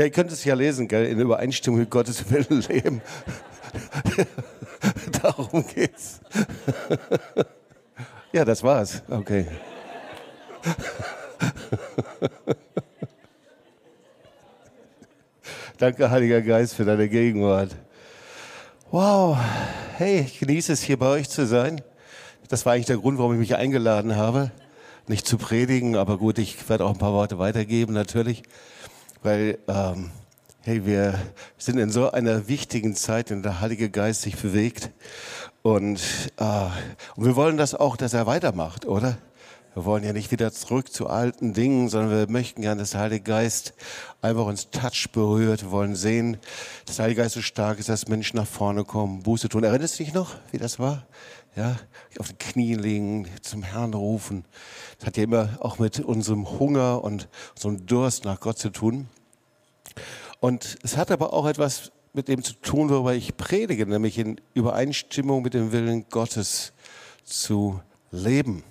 Ja, ihr könnt es ja lesen, gell? in Übereinstimmung mit Gottes Willen leben. Darum geht's. ja, das war's. Okay. Danke, Heiliger Geist, für deine Gegenwart. Wow, hey, ich genieße es, hier bei euch zu sein. Das war eigentlich der Grund, warum ich mich eingeladen habe. Nicht zu predigen, aber gut, ich werde auch ein paar Worte weitergeben, natürlich. Weil, ähm, hey, wir sind in so einer wichtigen Zeit, in der der Heilige Geist sich bewegt. Und, äh, und wir wollen das auch, dass er weitermacht, oder? Wir wollen ja nicht wieder zurück zu alten Dingen, sondern wir möchten gerne, dass der Heilige Geist einfach uns Touch berührt. Wir wollen sehen, dass der Heilige Geist so stark ist, dass Menschen nach vorne kommen, Buße tun. Erinnerst du dich noch, wie das war? Ja, auf den Knien liegen, zum Herrn rufen. Das hat ja immer auch mit unserem Hunger und unserem Durst nach Gott zu tun. Und es hat aber auch etwas mit dem zu tun, worüber ich predige, nämlich in Übereinstimmung mit dem Willen Gottes zu leben.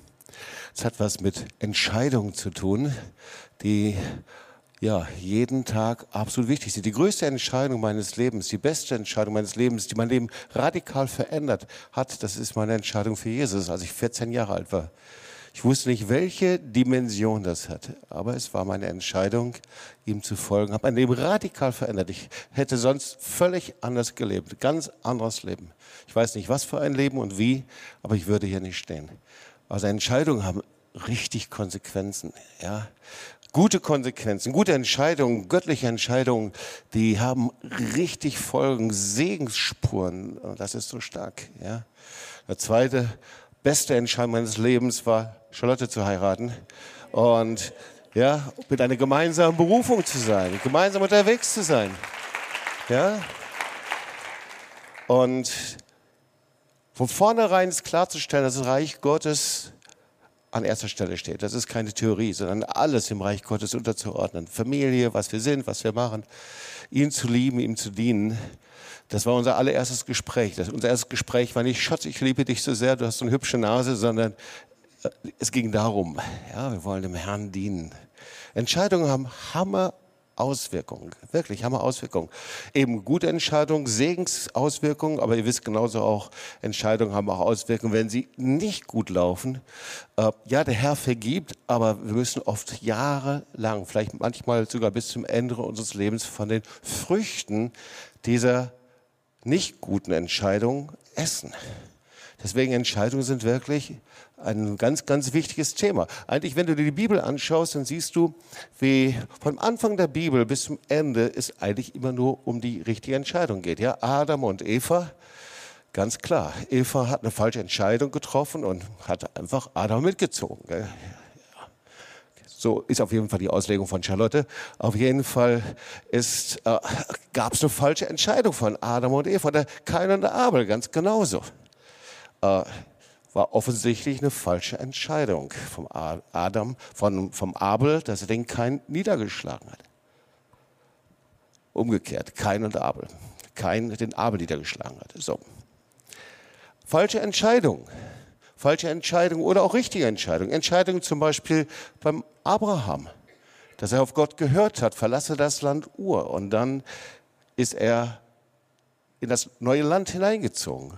Es hat was mit Entscheidungen zu tun, die ja, jeden Tag absolut wichtig sind. Die größte Entscheidung meines Lebens, die beste Entscheidung meines Lebens, die mein Leben radikal verändert hat, das ist meine Entscheidung für Jesus, als ich 14 Jahre alt war. Ich wusste nicht, welche Dimension das hat, aber es war meine Entscheidung, ihm zu folgen. Habe mein Leben radikal verändert. Ich hätte sonst völlig anders gelebt, ganz anderes Leben. Ich weiß nicht, was für ein Leben und wie, aber ich würde hier nicht stehen. Also Entscheidungen haben richtig Konsequenzen. Ja? Gute Konsequenzen, gute Entscheidungen, göttliche Entscheidungen, die haben richtig Folgen, Segensspuren. Das ist so stark. Ja? Der zweite beste Entscheidung meines Lebens war, Charlotte zu heiraten und ja, mit einer gemeinsamen Berufung zu sein, gemeinsam unterwegs zu sein. Ja? Und von vornherein ist klarzustellen, dass das Reich Gottes an erster Stelle steht. Das ist keine Theorie, sondern alles im Reich Gottes unterzuordnen. Familie, was wir sind, was wir machen, ihn zu lieben, ihm zu dienen. Das war unser allererstes Gespräch. Das, unser erstes Gespräch war nicht, Schatz, ich liebe dich so sehr, du hast so eine hübsche Nase, sondern es ging darum, ja, wir wollen dem Herrn dienen. Entscheidungen haben Hammer Auswirkungen, wirklich haben Auswirkungen. Eben gute Entscheidungen, Segensauswirkungen, aber ihr wisst genauso auch, Entscheidungen haben auch Auswirkungen, wenn sie nicht gut laufen. Äh, ja, der Herr vergibt, aber wir müssen oft jahrelang, vielleicht manchmal sogar bis zum Ende unseres Lebens von den Früchten dieser nicht guten Entscheidungen essen. Deswegen Entscheidungen sind wirklich ein ganz, ganz wichtiges Thema. Eigentlich, wenn du dir die Bibel anschaust, dann siehst du, wie vom Anfang der Bibel bis zum Ende es eigentlich immer nur um die richtige Entscheidung geht. Ja, Adam und Eva, ganz klar. Eva hat eine falsche Entscheidung getroffen und hat einfach Adam mitgezogen. Gell? So ist auf jeden Fall die Auslegung von Charlotte. Auf jeden Fall äh, gab es eine falsche Entscheidung von Adam und Eva. Der Kain und der Abel, ganz genauso. Äh, war offensichtlich eine falsche Entscheidung vom Adam, von, vom Abel, dass er den Kain niedergeschlagen hat. Umgekehrt, Kain und Abel. Kain den Abel niedergeschlagen hat. So. Falsche Entscheidung. Falsche Entscheidung oder auch richtige Entscheidung. Entscheidung zum Beispiel beim Abraham, dass er auf Gott gehört hat, verlasse das Land Ur und dann ist er in das neue Land hineingezogen.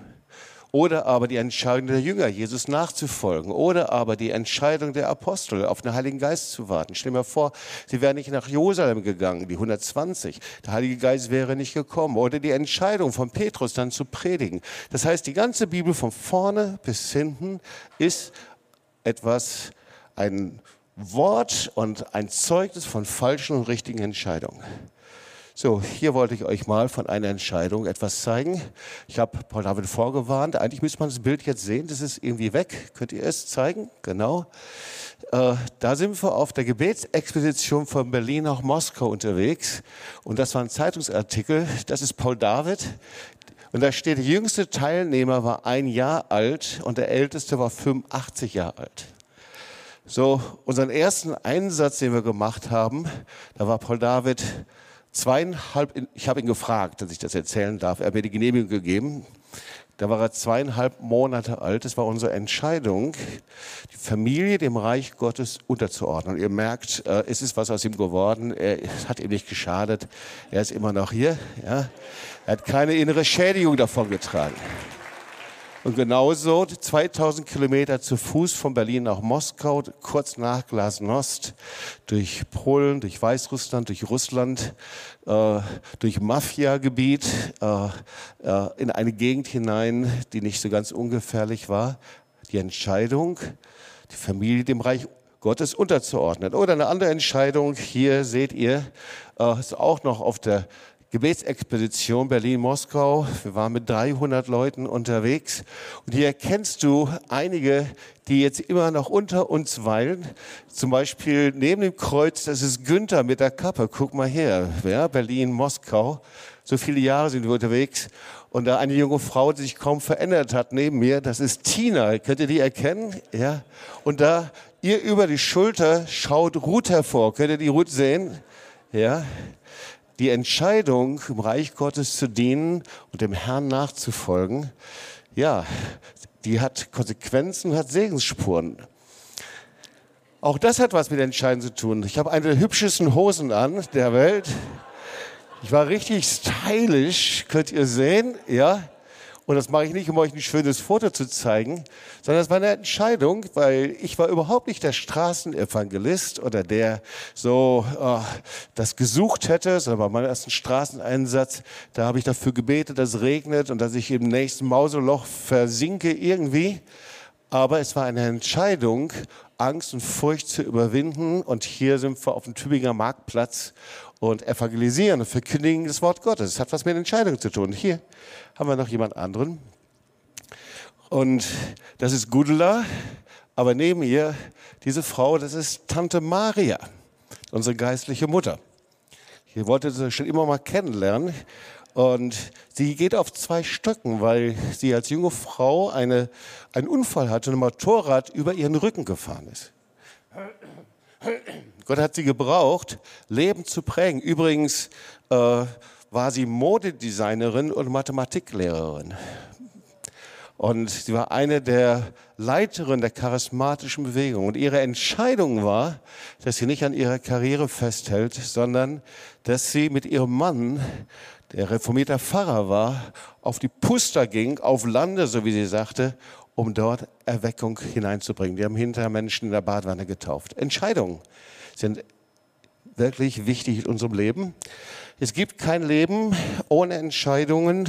Oder aber die Entscheidung der Jünger, Jesus nachzufolgen. Oder aber die Entscheidung der Apostel, auf den Heiligen Geist zu warten. Stell mal vor, sie wären nicht nach Jerusalem gegangen, die 120. Der Heilige Geist wäre nicht gekommen. Oder die Entscheidung von Petrus dann zu predigen. Das heißt, die ganze Bibel von vorne bis hinten ist etwas, ein Wort und ein Zeugnis von falschen und richtigen Entscheidungen. So, hier wollte ich euch mal von einer Entscheidung etwas zeigen. Ich habe Paul David vorgewarnt. Eigentlich müsste man das Bild jetzt sehen. Das ist irgendwie weg. Könnt ihr es zeigen? Genau. Äh, da sind wir auf der Gebetsexpedition von Berlin nach Moskau unterwegs. Und das war ein Zeitungsartikel. Das ist Paul David. Und da steht, der jüngste Teilnehmer war ein Jahr alt und der älteste war 85 Jahre alt. So, unseren ersten Einsatz, den wir gemacht haben, da war Paul David zweieinhalb, ich habe ihn gefragt, dass ich das erzählen darf. Er hat mir die Genehmigung gegeben. Da war er zweieinhalb Monate alt. Das war unsere Entscheidung, die Familie dem Reich Gottes unterzuordnen. Und ihr merkt, äh, es ist was aus ihm geworden. Er hat ihm nicht geschadet. Er ist immer noch hier. Ja. Er hat keine innere Schädigung davon getragen. Und genauso 2000 Kilometer zu Fuß von Berlin nach Moskau, kurz nach Glasnost, durch Polen, durch Weißrussland, durch Russland, äh, durch Mafiagebiet, äh, äh, in eine Gegend hinein, die nicht so ganz ungefährlich war. Die Entscheidung, die Familie dem Reich Gottes unterzuordnen. Oder eine andere Entscheidung, hier seht ihr, äh, ist auch noch auf der Gebetsexpedition Berlin-Moskau. Wir waren mit 300 Leuten unterwegs. Und hier erkennst du einige, die jetzt immer noch unter uns weilen. Zum Beispiel neben dem Kreuz, das ist Günther mit der Kappe. Guck mal her. Ja, Berlin-Moskau. So viele Jahre sind wir unterwegs. Und da eine junge Frau, die sich kaum verändert hat neben mir, das ist Tina. Könnt ihr die erkennen? Ja. Und da ihr über die Schulter schaut Ruth hervor. Könnt ihr die Ruth sehen? Ja die Entscheidung, im Reich Gottes zu dienen und dem Herrn nachzufolgen, ja, die hat Konsequenzen, hat Segensspuren. Auch das hat was mit Entscheiden zu tun. Ich habe eine der hübschesten Hosen an der Welt. Ich war richtig stylisch, könnt ihr sehen, ja. Und das mache ich nicht, um euch ein schönes Foto zu zeigen, sondern es war eine Entscheidung, weil ich war überhaupt nicht der Straßenevangelist oder der so äh, das gesucht hätte, sondern bei meinem ersten Straßeneinsatz, da habe ich dafür gebetet, dass es regnet und dass ich im nächsten Mauseloch versinke irgendwie. Aber es war eine Entscheidung, Angst und Furcht zu überwinden. Und hier sind wir auf dem Tübinger Marktplatz und evangelisieren und verkündigen das Wort Gottes. Das hat was mit Entscheidungen zu tun. Hier haben wir noch jemand anderen. Und das ist Gudula, aber neben ihr diese Frau, das ist Tante Maria, unsere geistliche Mutter. Ich wollte sie schon immer mal kennenlernen. Und sie geht auf zwei Stöcken, weil sie als junge Frau eine, einen Unfall hatte und ein Motorrad über ihren Rücken gefahren ist. Gott hat sie gebraucht, Leben zu prägen. Übrigens äh, war sie Modedesignerin und Mathematiklehrerin. Und sie war eine der Leiterinnen der charismatischen Bewegung. Und ihre Entscheidung war, dass sie nicht an ihrer Karriere festhält, sondern dass sie mit ihrem Mann, der reformierter Pfarrer war, auf die Puster ging, auf Lande, so wie sie sagte, um dort Erweckung hineinzubringen. Wir haben hinterher Menschen in der Badwanne getauft. Entscheidungen sind wirklich wichtig in unserem Leben. Es gibt kein Leben ohne Entscheidungen.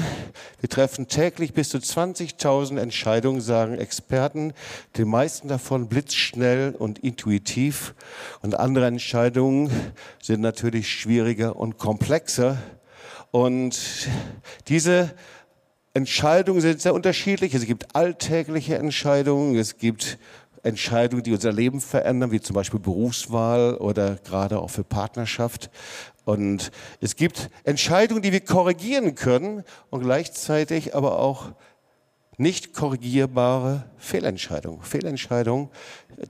Wir treffen täglich bis zu 20.000 Entscheidungen, sagen Experten. Die meisten davon blitzschnell und intuitiv. Und andere Entscheidungen sind natürlich schwieriger und komplexer. Und diese Entscheidungen sind sehr unterschiedlich. Es gibt alltägliche Entscheidungen, es gibt Entscheidungen, die unser Leben verändern, wie zum Beispiel Berufswahl oder gerade auch für Partnerschaft. Und es gibt Entscheidungen, die wir korrigieren können und gleichzeitig aber auch nicht korrigierbare Fehlentscheidungen. Fehlentscheidungen,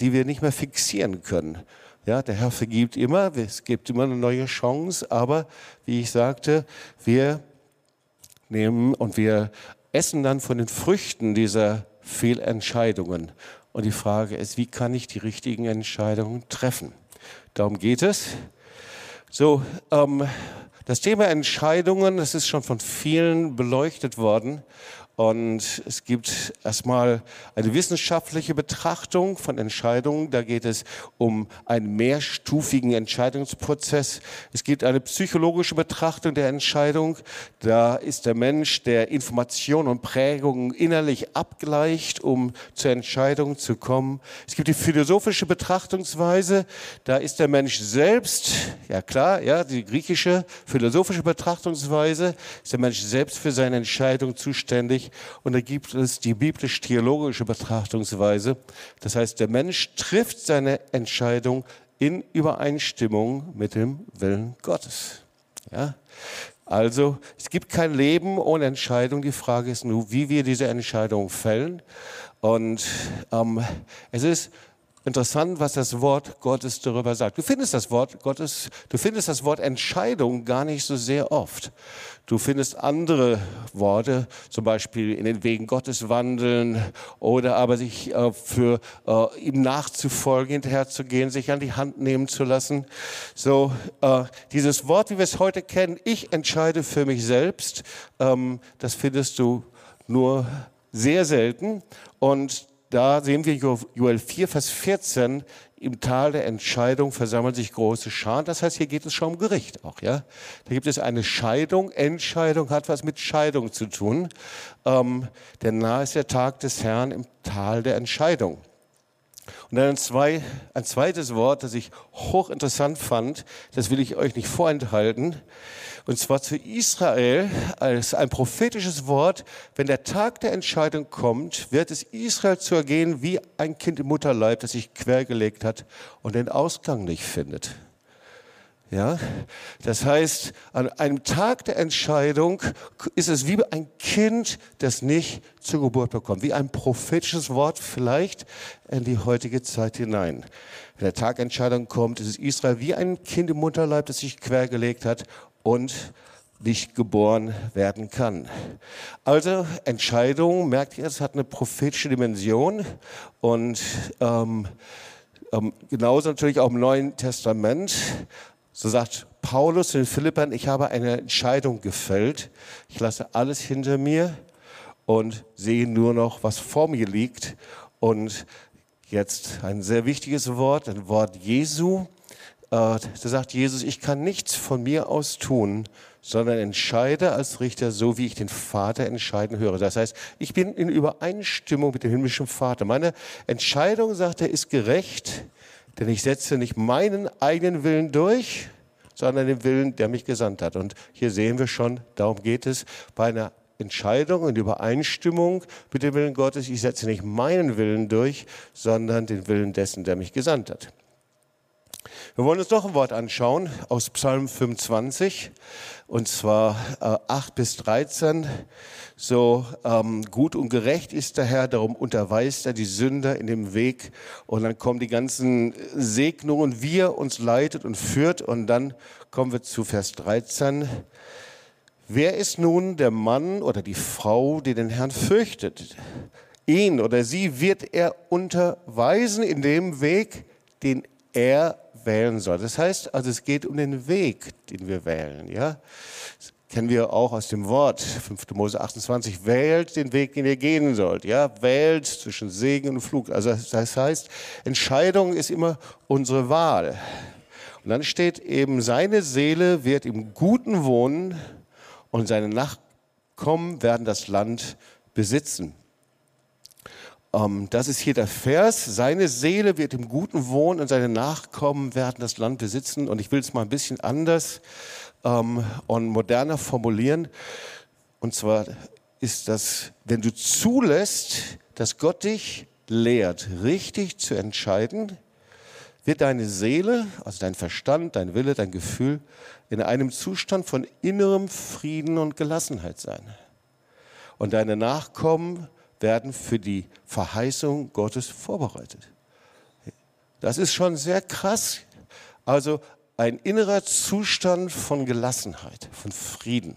die wir nicht mehr fixieren können. Ja, der Herr vergibt immer, es gibt immer eine neue Chance, aber wie ich sagte, wir nehmen und wir essen dann von den Früchten dieser Fehlentscheidungen. Und die Frage ist, wie kann ich die richtigen Entscheidungen treffen? Darum geht es. So, ähm, das Thema Entscheidungen, das ist schon von vielen beleuchtet worden. Und es gibt erstmal eine wissenschaftliche Betrachtung von Entscheidungen. Da geht es um einen mehrstufigen Entscheidungsprozess. Es gibt eine psychologische Betrachtung der Entscheidung. Da ist der Mensch, der Informationen und Prägungen innerlich abgleicht, um zur Entscheidung zu kommen. Es gibt die philosophische Betrachtungsweise. Da ist der Mensch selbst, ja klar, ja, die griechische philosophische Betrachtungsweise, ist der Mensch selbst für seine Entscheidung zuständig. Und da gibt es die biblisch-theologische Betrachtungsweise. Das heißt, der Mensch trifft seine Entscheidung in Übereinstimmung mit dem Willen Gottes. Ja? Also es gibt kein Leben ohne Entscheidung. Die Frage ist nur, wie wir diese Entscheidung fällen. Und ähm, es ist interessant, was das Wort Gottes darüber sagt. Du findest das Wort Gottes, du findest das Wort Entscheidung gar nicht so sehr oft. Du findest andere Worte, zum Beispiel in den Wegen Gottes wandeln oder aber sich äh, für äh, ihm nachzufolgen, hinterherzugehen, sich an die Hand nehmen zu lassen. So äh, dieses Wort, wie wir es heute kennen, ich entscheide für mich selbst, ähm, das findest du nur sehr selten und da sehen wir Joel 4, Vers 14, im Tal der Entscheidung versammeln sich große Scharen. Das heißt, hier geht es schon um Gericht auch, ja. Da gibt es eine Scheidung. Entscheidung hat was mit Scheidung zu tun. Ähm, denn nahe ist der Tag des Herrn im Tal der Entscheidung. Und dann ein, zwei, ein zweites Wort, das ich hochinteressant fand, das will ich euch nicht vorenthalten. Und zwar zu Israel als ein prophetisches Wort. Wenn der Tag der Entscheidung kommt, wird es Israel zu ergehen wie ein Kind im Mutterleib, das sich quergelegt hat und den Ausgang nicht findet. Ja, das heißt, an einem Tag der Entscheidung ist es wie ein Kind, das nicht zur Geburt bekommt, wie ein prophetisches Wort vielleicht in die heutige Zeit hinein. Wenn der Tag der Entscheidung kommt, ist es Israel wie ein Kind im Mutterleib, das sich quergelegt hat und nicht geboren werden kann. Also Entscheidung, merkt ihr, es hat eine prophetische Dimension und ähm, ähm, genauso natürlich auch im Neuen Testament. So sagt Paulus in Philippern, ich habe eine Entscheidung gefällt. Ich lasse alles hinter mir und sehe nur noch, was vor mir liegt. Und jetzt ein sehr wichtiges Wort, ein Wort Jesu. Äh, da sagt Jesus, ich kann nichts von mir aus tun, sondern entscheide als Richter so, wie ich den Vater entscheiden höre. Das heißt, ich bin in Übereinstimmung mit dem himmlischen Vater. Meine Entscheidung, sagt er, ist gerecht denn ich setze nicht meinen eigenen Willen durch, sondern den Willen, der mich gesandt hat. Und hier sehen wir schon, darum geht es bei einer Entscheidung und Übereinstimmung mit dem Willen Gottes. Ich setze nicht meinen Willen durch, sondern den Willen dessen, der mich gesandt hat. Wir wollen uns noch ein Wort anschauen aus Psalm 25, und zwar äh, 8 bis 13. So ähm, gut und gerecht ist der Herr, darum unterweist er die Sünder in dem Weg. Und dann kommen die ganzen Segnungen, wie er uns leitet und führt. Und dann kommen wir zu Vers 13. Wer ist nun der Mann oder die Frau, die den Herrn fürchtet? Ihn oder sie wird er unterweisen in dem Weg, den er wählen soll. Das heißt, also es geht um den Weg, den wir wählen. Ja, das kennen wir auch aus dem Wort 5. Mose 28. Wählt den Weg, den ihr gehen sollt. Ja, wählt zwischen Segen und Flug. Also das heißt, Entscheidung ist immer unsere Wahl. Und dann steht eben, seine Seele wird im Guten wohnen und seine Nachkommen werden das Land besitzen. Ähm, das ist hier der Vers. Seine Seele wird im Guten wohnen und seine Nachkommen werden das Land besitzen. Und ich will es mal ein bisschen anders ähm, und moderner formulieren. Und zwar ist das, wenn du zulässt, dass Gott dich lehrt, richtig zu entscheiden, wird deine Seele, also dein Verstand, dein Wille, dein Gefühl in einem Zustand von innerem Frieden und Gelassenheit sein. Und deine Nachkommen werden für die Verheißung Gottes vorbereitet. Das ist schon sehr krass. Also ein innerer Zustand von Gelassenheit, von Frieden.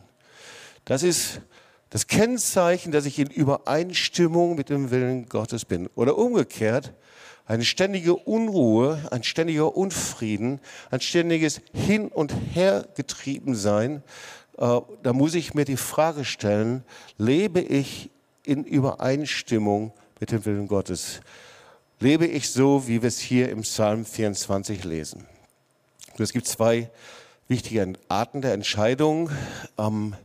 Das ist das Kennzeichen, dass ich in Übereinstimmung mit dem Willen Gottes bin. Oder umgekehrt, eine ständige Unruhe, ein ständiger Unfrieden, ein ständiges Hin und Her getrieben sein. Äh, da muss ich mir die Frage stellen, lebe ich in Übereinstimmung mit dem Willen Gottes. Lebe ich so, wie wir es hier im Psalm 24 lesen. Es gibt zwei wichtige Arten der Entscheidung. Ähm,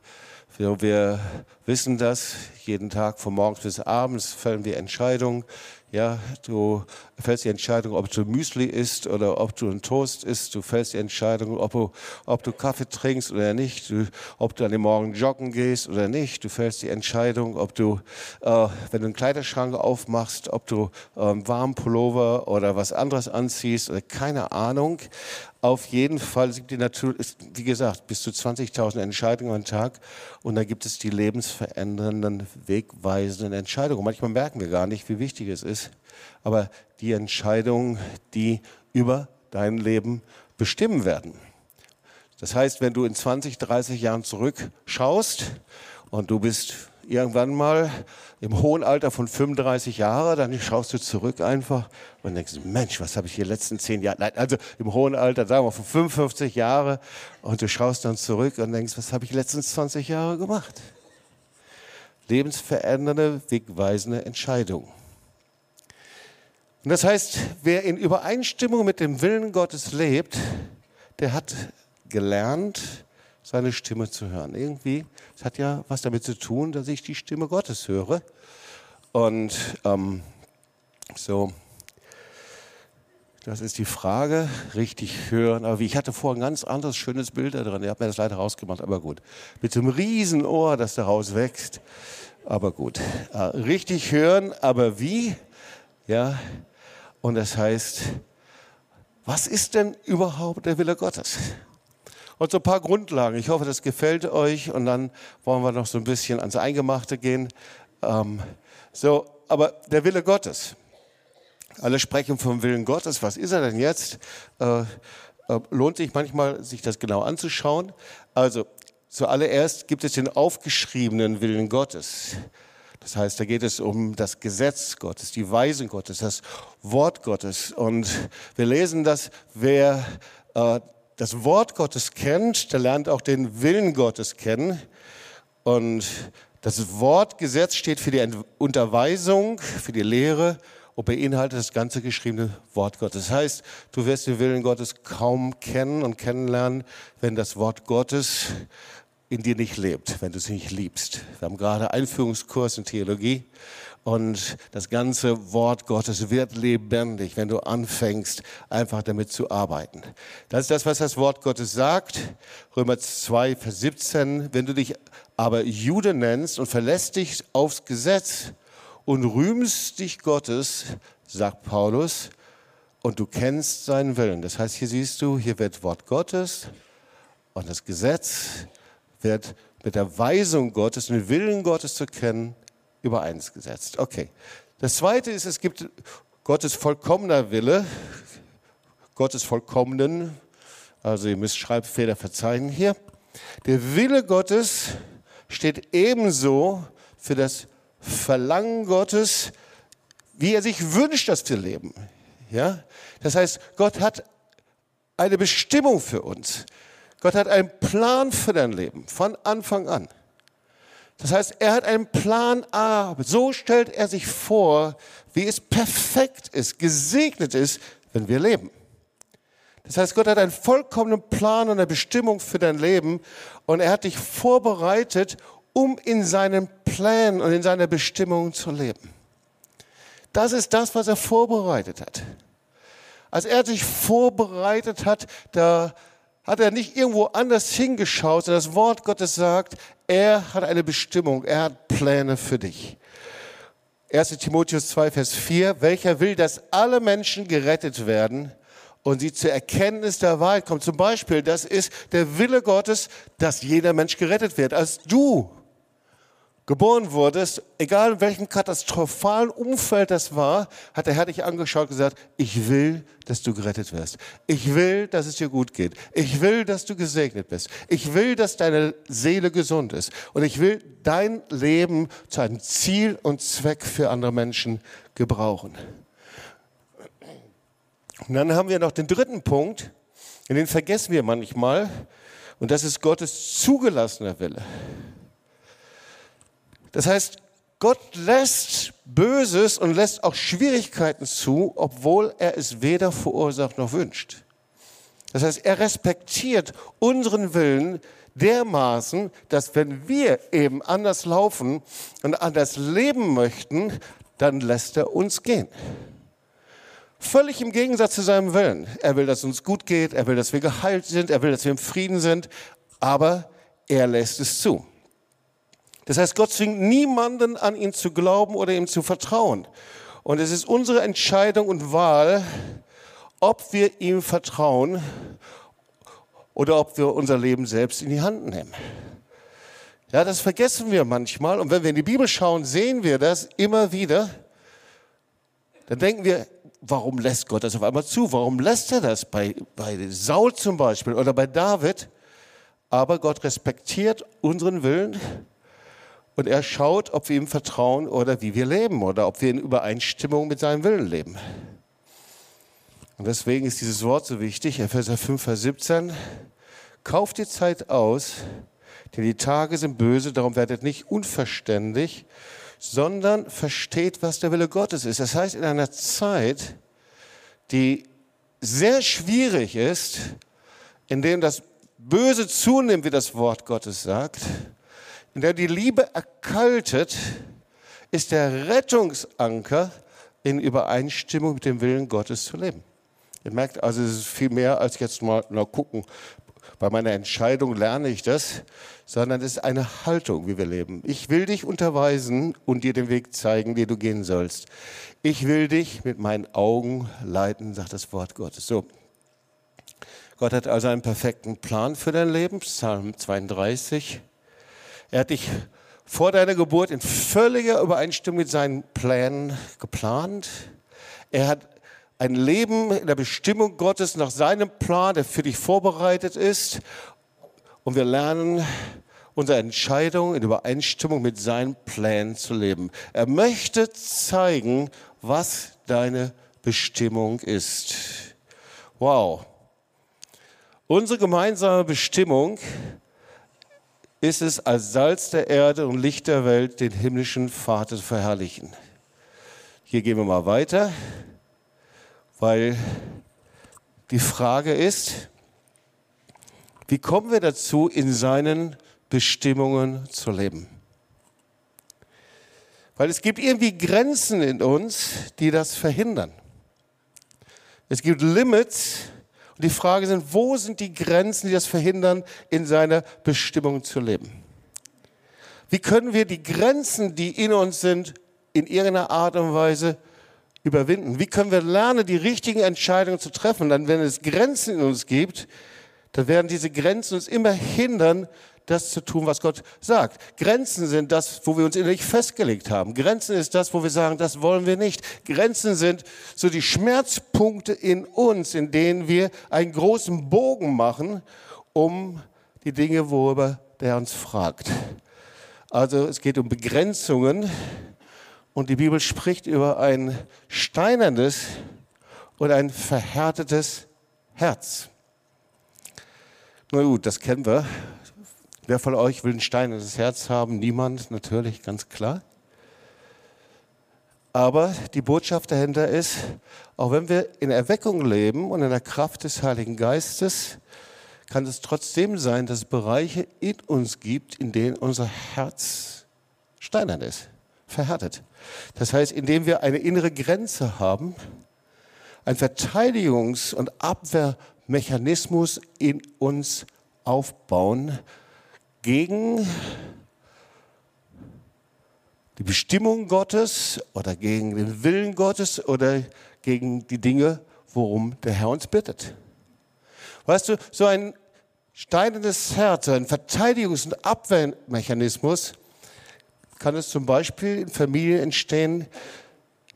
wir wissen das, jeden Tag von morgens bis abends fällen wir Entscheidungen. Ja, du fällst die Entscheidung, ob du Müsli isst oder ob du einen Toast isst. Du fällst die Entscheidung, ob du, ob du Kaffee trinkst oder nicht. Du, ob du an dem Morgen joggen gehst oder nicht. Du fällst die Entscheidung, ob du, äh, wenn du einen Kleiderschrank aufmachst, ob du äh, einen warmen Pullover oder was anderes anziehst oder keine Ahnung. Auf jeden Fall, es gibt die Natur, wie gesagt, bis zu 20.000 Entscheidungen am Tag und da gibt es die lebensverändernden, wegweisenden Entscheidungen. Manchmal merken wir gar nicht, wie wichtig es ist, aber die Entscheidungen, die über dein Leben bestimmen werden. Das heißt, wenn du in 20, 30 Jahren zurückschaust und du bist irgendwann mal im hohen Alter von 35 Jahren, dann schaust du zurück einfach und denkst, Mensch, was habe ich hier letzten zehn Jahre, nein, also im hohen Alter, sagen wir von 55 Jahren und du schaust dann zurück und denkst, was habe ich letzten 20 Jahre gemacht? Lebensverändernde, wegweisende Entscheidungen. Und das heißt, wer in Übereinstimmung mit dem Willen Gottes lebt, der hat gelernt, seine Stimme zu hören. Irgendwie, es hat ja was damit zu tun, dass ich die Stimme Gottes höre. Und ähm, so, das ist die Frage, richtig hören. Aber ich hatte vorher ein ganz anderes schönes Bild da drin. Ihr habt mir das leider rausgemacht, aber gut. Mit so einem Riesenohr, das daraus wächst. Aber gut. Äh, richtig hören, aber wie? Ja. Und das heißt, was ist denn überhaupt der Wille Gottes? Und so ein paar Grundlagen. Ich hoffe, das gefällt euch. Und dann wollen wir noch so ein bisschen ans Eingemachte gehen. Ähm, so, aber der Wille Gottes. Alle sprechen vom Willen Gottes. Was ist er denn jetzt? Äh, äh, lohnt sich manchmal, sich das genau anzuschauen. Also, zuallererst gibt es den aufgeschriebenen Willen Gottes. Das heißt, da geht es um das Gesetz Gottes, die Weisen Gottes, das Wort Gottes. Und wir lesen das, wer äh, das Wort Gottes kennt, der lernt auch den Willen Gottes kennen. Und das Wort Gesetz steht für die Unterweisung, für die Lehre und beinhaltet das ganze geschriebene Wort Gottes. Das heißt, du wirst den Willen Gottes kaum kennen und kennenlernen, wenn das Wort Gottes in dir nicht lebt, wenn du es nicht liebst. Wir haben gerade Einführungskurs in Theologie und das ganze Wort Gottes wird lebendig, wenn du anfängst, einfach damit zu arbeiten. Das ist das, was das Wort Gottes sagt. Römer 2, Vers 17. Wenn du dich aber Jude nennst und verlässt dich aufs Gesetz und rühmst dich Gottes, sagt Paulus, und du kennst seinen Willen. Das heißt, hier siehst du, hier wird Wort Gottes und das Gesetz wird mit der Weisung Gottes, den Willen Gottes zu kennen, übereingesetzt. Okay. Das zweite ist, es gibt Gottes vollkommener Wille, Gottes vollkommenen, also ihr müsst Schreibfehler verzeihen hier. Der Wille Gottes steht ebenso für das Verlangen Gottes, wie er sich wünscht, dass wir leben. Ja? Das heißt, Gott hat eine Bestimmung für uns. Gott hat einen Plan für dein Leben von Anfang an. Das heißt, er hat einen Plan A. So stellt er sich vor, wie es perfekt ist, gesegnet ist, wenn wir leben. Das heißt, Gott hat einen vollkommenen Plan und eine Bestimmung für dein Leben und er hat dich vorbereitet, um in seinen Plänen und in seiner Bestimmung zu leben. Das ist das, was er vorbereitet hat. Als er sich vorbereitet hat, da hat er nicht irgendwo anders hingeschaut, sondern das Wort Gottes sagt, er hat eine Bestimmung, er hat Pläne für dich. 1 Timotheus 2, Vers 4, welcher will, dass alle Menschen gerettet werden und sie zur Erkenntnis der Wahrheit kommen. Zum Beispiel, das ist der Wille Gottes, dass jeder Mensch gerettet wird. Als du geboren wurdest, egal in welchem katastrophalen Umfeld das war, hat der Herr dich angeschaut und gesagt, ich will, dass du gerettet wirst. Ich will, dass es dir gut geht. Ich will, dass du gesegnet bist. Ich will, dass deine Seele gesund ist. Und ich will dein Leben zu einem Ziel und Zweck für andere Menschen gebrauchen. Und dann haben wir noch den dritten Punkt, den vergessen wir manchmal, und das ist Gottes zugelassener Wille. Das heißt, Gott lässt Böses und lässt auch Schwierigkeiten zu, obwohl er es weder verursacht noch wünscht. Das heißt, er respektiert unseren Willen dermaßen, dass wenn wir eben anders laufen und anders leben möchten, dann lässt er uns gehen. Völlig im Gegensatz zu seinem Willen. Er will, dass es uns gut geht, er will, dass wir geheilt sind, er will, dass wir im Frieden sind, aber er lässt es zu. Das heißt, Gott zwingt niemanden an ihn zu glauben oder ihm zu vertrauen. Und es ist unsere Entscheidung und Wahl, ob wir ihm vertrauen oder ob wir unser Leben selbst in die Hand nehmen. Ja, das vergessen wir manchmal. Und wenn wir in die Bibel schauen, sehen wir das immer wieder. Dann denken wir, warum lässt Gott das auf einmal zu? Warum lässt er das bei, bei Saul zum Beispiel oder bei David? Aber Gott respektiert unseren Willen und er schaut, ob wir ihm vertrauen oder wie wir leben oder ob wir in Übereinstimmung mit seinem Willen leben. Und deswegen ist dieses Wort so wichtig, Epheser 5, Vers 17. Kauft die Zeit aus, denn die Tage sind böse, darum werdet nicht unverständig, sondern versteht, was der Wille Gottes ist. Das heißt, in einer Zeit, die sehr schwierig ist, in dem das Böse zunimmt, wie das Wort Gottes sagt, in der die Liebe erkaltet, ist der Rettungsanker in Übereinstimmung mit dem Willen Gottes zu leben. Ihr merkt also, es ist viel mehr als jetzt mal na, gucken, bei meiner Entscheidung lerne ich das, sondern es ist eine Haltung, wie wir leben. Ich will dich unterweisen und dir den Weg zeigen, den du gehen sollst. Ich will dich mit meinen Augen leiten, sagt das Wort Gottes. So. Gott hat also einen perfekten Plan für dein Leben, Psalm 32. Er hat dich vor deiner Geburt in völliger Übereinstimmung mit seinen Plänen geplant. Er hat ein Leben in der Bestimmung Gottes nach seinem Plan, der für dich vorbereitet ist. Und wir lernen unsere Entscheidung in Übereinstimmung mit seinen Plänen zu leben. Er möchte zeigen, was deine Bestimmung ist. Wow. Unsere gemeinsame Bestimmung ist es, als Salz der Erde und Licht der Welt den himmlischen Vater zu verherrlichen. Hier gehen wir mal weiter weil die Frage ist, wie kommen wir dazu, in seinen Bestimmungen zu leben? Weil es gibt irgendwie Grenzen in uns, die das verhindern. Es gibt Limits und die Frage sind, wo sind die Grenzen, die das verhindern, in seiner Bestimmung zu leben? Wie können wir die Grenzen, die in uns sind, in irgendeiner Art und Weise überwinden? Wie können wir lernen, die richtigen Entscheidungen zu treffen? Dann, wenn es Grenzen in uns gibt, dann werden diese Grenzen uns immer hindern, das zu tun, was Gott sagt. Grenzen sind das, wo wir uns innerlich festgelegt haben. Grenzen ist das, wo wir sagen, das wollen wir nicht. Grenzen sind so die Schmerzpunkte in uns, in denen wir einen großen Bogen machen, um die Dinge, worüber der uns fragt. Also es geht um Begrenzungen, und die Bibel spricht über ein steinernes und ein verhärtetes Herz. Na gut, das kennen wir. Wer von euch will ein steinernes Herz haben? Niemand, natürlich, ganz klar. Aber die Botschaft dahinter ist, auch wenn wir in Erweckung leben und in der Kraft des Heiligen Geistes, kann es trotzdem sein, dass es Bereiche in uns gibt, in denen unser Herz steinern ist, verhärtet. Das heißt, indem wir eine innere Grenze haben, ein Verteidigungs- und Abwehrmechanismus in uns aufbauen gegen die Bestimmung Gottes oder gegen den Willen Gottes oder gegen die Dinge, worum der Herr uns bittet. Weißt du, so ein steinernes Herz, ein Verteidigungs- und Abwehrmechanismus kann es zum Beispiel in Familien entstehen,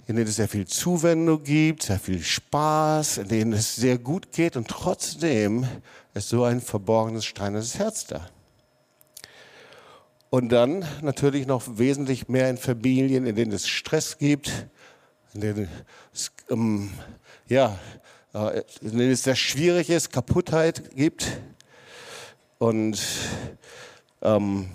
in denen es sehr viel Zuwendung gibt, sehr viel Spaß, in denen es sehr gut geht und trotzdem ist so ein verborgenes, steinernes Herz da. Und dann natürlich noch wesentlich mehr in Familien, in denen es Stress gibt, in denen es, ähm, ja, äh, in denen es sehr schwierig ist, Kaputtheit gibt. Und ähm,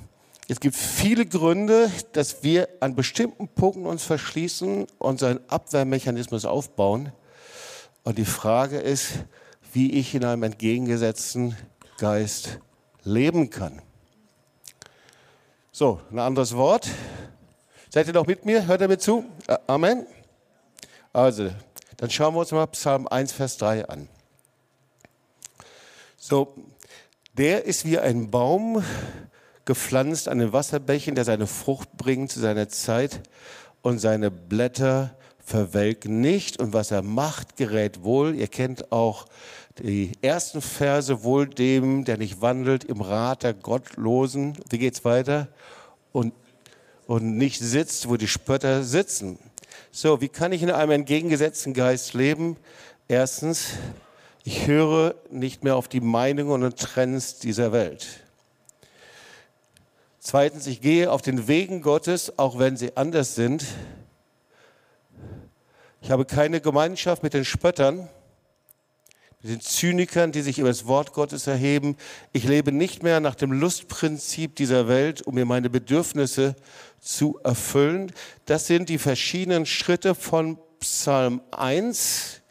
es gibt viele Gründe, dass wir an bestimmten Punkten uns verschließen und seinen Abwehrmechanismus aufbauen. Und die Frage ist, wie ich in einem entgegengesetzten Geist leben kann. So, ein anderes Wort. Seid ihr noch mit mir? Hört ihr mir zu? Amen. Also, dann schauen wir uns mal Psalm 1, Vers 3 an. So, der ist wie ein Baum, gepflanzt an den Wasserbächen, der seine Frucht bringt zu seiner Zeit und seine Blätter verwelken nicht und was er macht, gerät wohl. Ihr kennt auch Die ersten Verse wohl dem, der nicht wandelt im Rat der Gottlosen. Wie geht's weiter? Und, und nicht sitzt, wo die Spötter sitzen. So, wie kann ich in einem entgegengesetzten Geist leben? Erstens, ich höre nicht mehr auf die Meinungen und Trends dieser Welt. Zweitens, ich gehe auf den Wegen Gottes, auch wenn sie anders sind. Ich habe keine Gemeinschaft mit den Spöttern mit den Zynikern, die sich über das Wort Gottes erheben. Ich lebe nicht mehr nach dem Lustprinzip dieser Welt, um mir meine Bedürfnisse zu erfüllen. Das sind die verschiedenen Schritte von Psalm 1.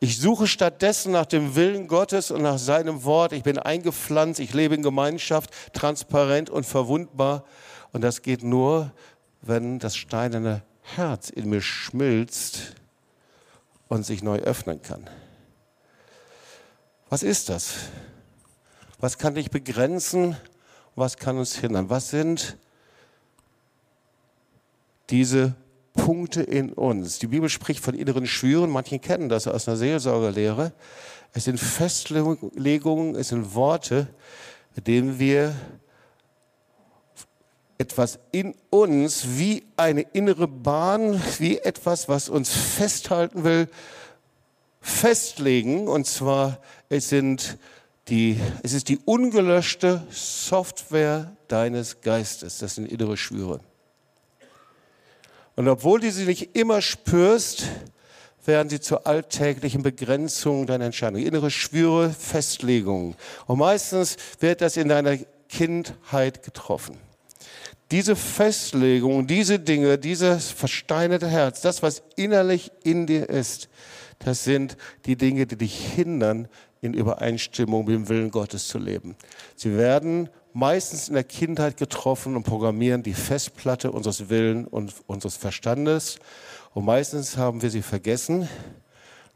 Ich suche stattdessen nach dem Willen Gottes und nach seinem Wort. Ich bin eingepflanzt, ich lebe in Gemeinschaft, transparent und verwundbar. Und das geht nur, wenn das steinerne Herz in mir schmilzt und sich neu öffnen kann. Was ist das? Was kann dich begrenzen? Was kann uns hindern? Was sind diese Punkte in uns? Die Bibel spricht von inneren Schwüren. Manche kennen das aus einer Seelsorgerlehre. Es sind Festlegungen, es sind Worte, mit denen wir etwas in uns wie eine innere Bahn, wie etwas, was uns festhalten will, festlegen. Und zwar, es, sind die, es ist die ungelöschte Software deines Geistes. Das sind innere Schwüre. Und obwohl du sie nicht immer spürst, werden sie zur alltäglichen Begrenzung deiner Entscheidung. Innere Schwüre, Festlegungen. Und meistens wird das in deiner Kindheit getroffen. Diese Festlegung, diese Dinge, dieses versteinerte Herz, das, was innerlich in dir ist, das sind die Dinge, die dich hindern, in Übereinstimmung mit dem Willen Gottes zu leben. Sie werden meistens in der Kindheit getroffen und programmieren die Festplatte unseres Willens und unseres Verstandes. Und meistens haben wir sie vergessen,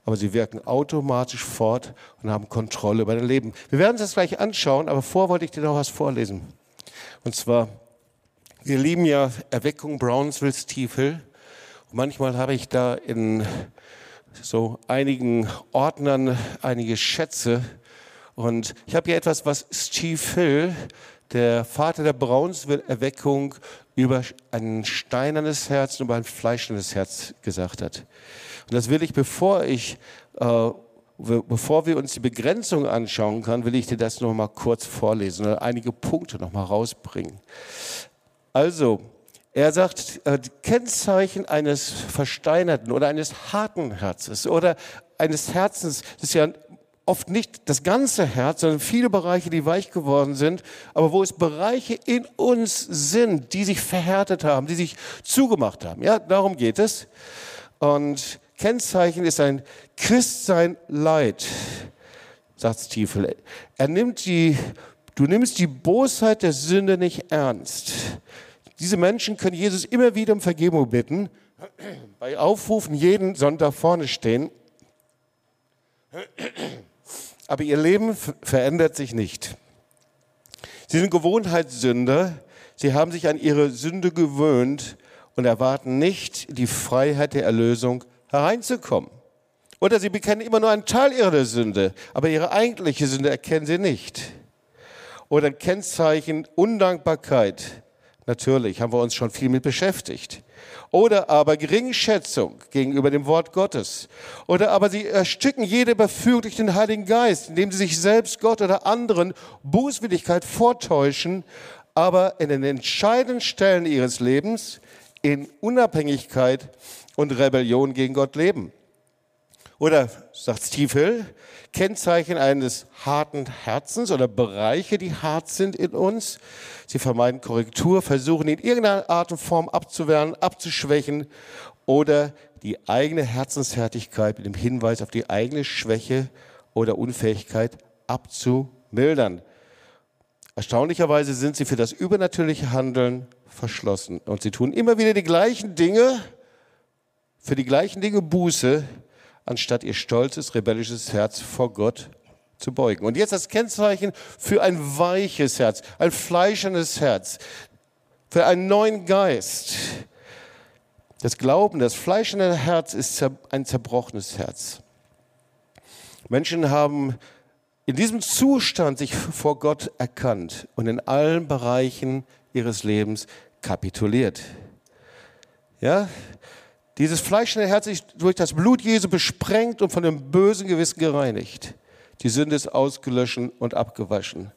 aber sie wirken automatisch fort und haben Kontrolle über dein Leben. Wir werden uns das gleich anschauen, aber vor wollte ich dir noch was vorlesen. Und zwar, wir lieben ja Erweckung Brownsville Stiefel. Manchmal habe ich da in so einigen Ordnern einige Schätze. Und ich habe hier etwas, was Steve Hill, der Vater der Brownsville-Erweckung, über ein steinernes Herz über ein fleischendes Herz gesagt hat. Und das will ich, bevor ich, äh, bevor wir uns die Begrenzung anschauen können, will ich dir das noch mal kurz vorlesen oder einige Punkte noch mal rausbringen. Also, er sagt, äh, Kennzeichen eines versteinerten oder eines harten Herzens oder eines Herzens, das ist ja oft nicht das ganze Herz, sondern viele Bereiche, die weich geworden sind, aber wo es Bereiche in uns sind, die sich verhärtet haben, die sich zugemacht haben. Ja, darum geht es. Und Kennzeichen ist ein Christsein Leid, sagt Stiefel. Er nimmt die, du nimmst die Bosheit der Sünde nicht ernst. Diese Menschen können Jesus immer wieder um Vergebung bitten, bei Aufrufen jeden Sonntag vorne stehen. Aber ihr Leben verändert sich nicht. Sie sind Gewohnheitssünder. Sie haben sich an ihre Sünde gewöhnt und erwarten nicht, die Freiheit der Erlösung hereinzukommen. Oder sie bekennen immer nur einen Teil ihrer Sünde, aber ihre eigentliche Sünde erkennen sie nicht. Oder ein Kennzeichen Undankbarkeit. Natürlich, haben wir uns schon viel mit beschäftigt. Oder aber Geringschätzung gegenüber dem Wort Gottes. Oder aber sie ersticken jede Beführung durch den Heiligen Geist, indem sie sich selbst, Gott oder anderen Bußwilligkeit vortäuschen, aber in den entscheidenden Stellen ihres Lebens in Unabhängigkeit und Rebellion gegen Gott leben. Oder, sagt Stiefel, Kennzeichen eines harten Herzens oder Bereiche, die hart sind in uns. Sie vermeiden Korrektur, versuchen in irgendeiner Art und Form abzuwehren, abzuschwächen oder die eigene Herzenshärtigkeit mit dem Hinweis auf die eigene Schwäche oder Unfähigkeit abzumildern. Erstaunlicherweise sind sie für das übernatürliche Handeln verschlossen und sie tun immer wieder die gleichen Dinge, für die gleichen Dinge Buße, anstatt ihr stolzes, rebellisches Herz vor Gott zu beugen. Und jetzt das Kennzeichen für ein weiches Herz, ein fleischendes Herz, für einen neuen Geist. Das Glauben, das fleischende Herz ist ein zerbrochenes Herz. Menschen haben in diesem Zustand sich vor Gott erkannt und in allen Bereichen ihres Lebens kapituliert. Ja, dieses fleischende Herz ist durch das Blut Jesu besprengt und von dem bösen Gewissen gereinigt. Die Sünde ist ausgelöscht und abgewaschen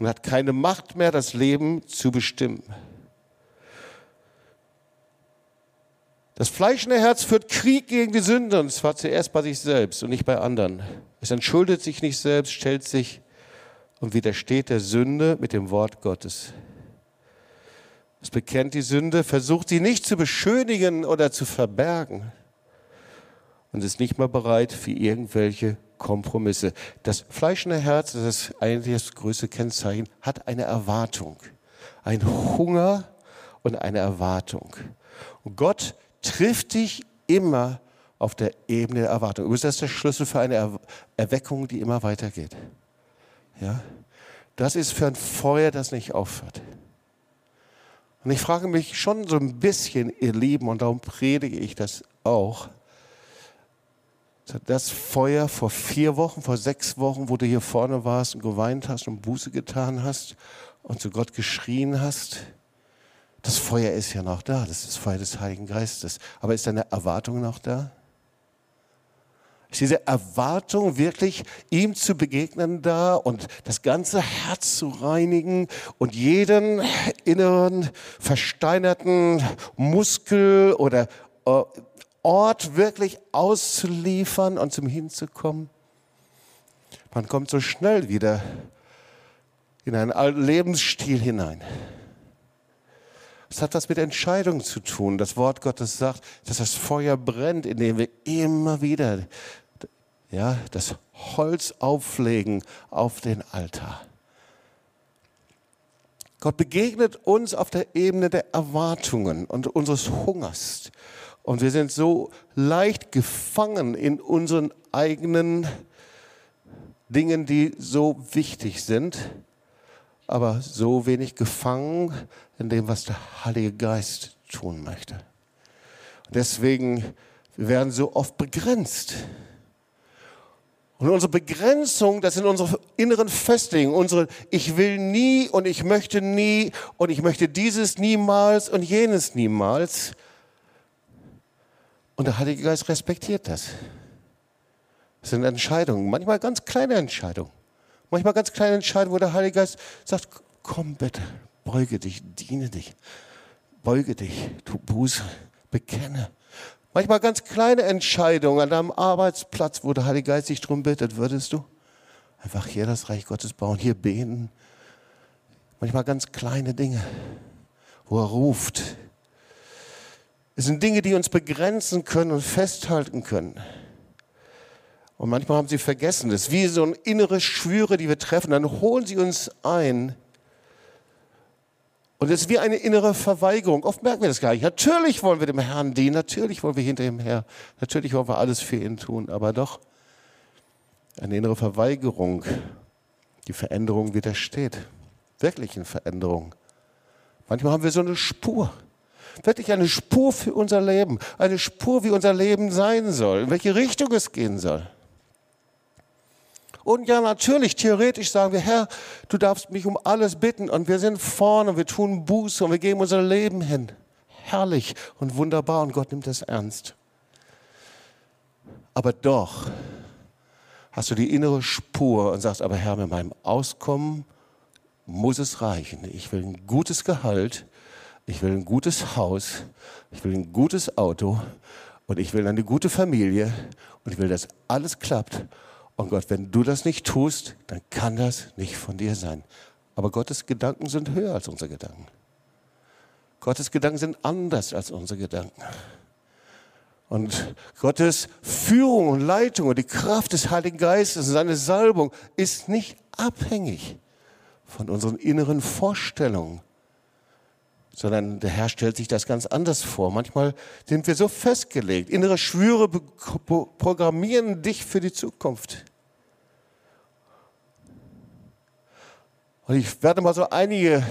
und hat keine Macht mehr, das Leben zu bestimmen. Das fleischende Herz führt Krieg gegen die Sünde und zwar zuerst bei sich selbst und nicht bei anderen. Es entschuldet sich nicht selbst, stellt sich und widersteht der Sünde mit dem Wort Gottes. Es bekennt die Sünde, versucht sie nicht zu beschönigen oder zu verbergen und ist nicht mal bereit für irgendwelche Kompromisse. Das fleischende Herz, das ist eigentlich das größte Kennzeichen, hat eine Erwartung, ein Hunger und eine Erwartung. Und Gott trifft dich immer auf der Ebene der Erwartung. Übrigens, das ist der Schlüssel für eine Erweckung, die immer weitergeht. Ja? Das ist für ein Feuer, das nicht aufhört. Und ich frage mich schon so ein bisschen, ihr Lieben, und darum predige ich das auch, das Feuer vor vier Wochen, vor sechs Wochen, wo du hier vorne warst und geweint hast und Buße getan hast und zu Gott geschrien hast, das Feuer ist ja noch da, das ist das Feuer des Heiligen Geistes. Aber ist deine Erwartung noch da? Ist diese Erwartung wirklich, ihm zu begegnen da und das ganze Herz zu reinigen und jeden inneren versteinerten Muskel oder äh, Ort wirklich auszuliefern und zum Hinzukommen? Man kommt so schnell wieder in einen alten Lebensstil hinein. Es hat was mit Entscheidungen zu tun. Das Wort Gottes sagt, dass das Feuer brennt, indem wir immer wieder ja, das Holz auflegen auf den Altar. Gott begegnet uns auf der Ebene der Erwartungen und unseres Hungers. Und wir sind so leicht gefangen in unseren eigenen Dingen, die so wichtig sind, aber so wenig gefangen in dem, was der Heilige Geist tun möchte. Und deswegen, wir werden so oft begrenzt. Und unsere Begrenzung, das sind unsere inneren Festlegungen, unsere Ich will nie und ich möchte nie und ich möchte dieses niemals und jenes niemals. Und der Heilige Geist respektiert das. Das sind Entscheidungen, manchmal ganz kleine Entscheidungen. Manchmal ganz kleine Entscheidungen, wo der Heilige Geist sagt, komm bitte, beuge dich, diene dich, beuge dich, tu Buße, bekenne. Manchmal ganz kleine Entscheidungen an deinem Arbeitsplatz, wo der Heilige Geist dich darum bittet, würdest du einfach hier das Reich Gottes bauen, hier beten. Manchmal ganz kleine Dinge, wo er ruft, es sind Dinge, die uns begrenzen können und festhalten können. Und manchmal haben sie vergessen, das ist wie so eine innere Schwüre, die wir treffen. Dann holen sie uns ein. Und es ist wie eine innere Verweigerung. Oft merken wir das gar nicht. Natürlich wollen wir dem Herrn dienen, natürlich wollen wir hinter ihm her, natürlich wollen wir alles für ihn tun, aber doch eine innere Verweigerung, die Veränderung widersteht. Wirklichen Veränderung. Manchmal haben wir so eine Spur wirklich eine Spur für unser Leben, eine Spur, wie unser Leben sein soll, in welche Richtung es gehen soll. Und ja, natürlich, theoretisch sagen wir, Herr, du darfst mich um alles bitten und wir sind vorne, wir tun Buße und wir geben unser Leben hin. Herrlich und wunderbar und Gott nimmt das ernst. Aber doch hast du die innere Spur und sagst, aber Herr, mit meinem Auskommen muss es reichen. Ich will ein gutes Gehalt, ich will ein gutes Haus, ich will ein gutes Auto und ich will eine gute Familie und ich will, dass alles klappt. Und Gott, wenn du das nicht tust, dann kann das nicht von dir sein. Aber Gottes Gedanken sind höher als unsere Gedanken. Gottes Gedanken sind anders als unsere Gedanken. Und Gottes Führung und Leitung und die Kraft des Heiligen Geistes und seine Salbung ist nicht abhängig von unseren inneren Vorstellungen sondern der Herr stellt sich das ganz anders vor. Manchmal sind wir so festgelegt. Innere Schwüre programmieren dich für die Zukunft. Und ich werde mal so einige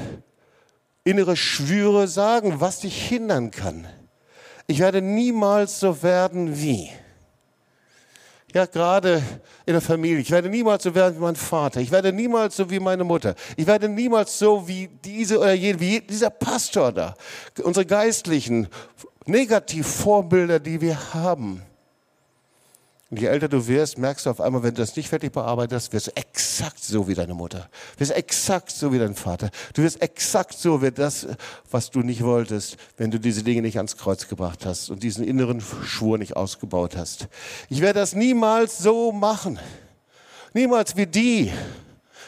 innere Schwüre sagen, was dich hindern kann. Ich werde niemals so werden wie. Ja, gerade in der Familie. Ich werde niemals so werden wie mein Vater. Ich werde niemals so wie meine Mutter. Ich werde niemals so wie diese oder jene, wie dieser Pastor da. Unsere geistlichen Negativvorbilder, die wir haben. Und je älter du wirst, merkst du auf einmal, wenn du das nicht fertig bearbeitest, wirst du exakt so wie deine Mutter. Du wirst exakt so wie dein Vater. Du wirst exakt so wie das, was du nicht wolltest, wenn du diese Dinge nicht ans Kreuz gebracht hast und diesen inneren Schwur nicht ausgebaut hast. Ich werde das niemals so machen. Niemals wie die.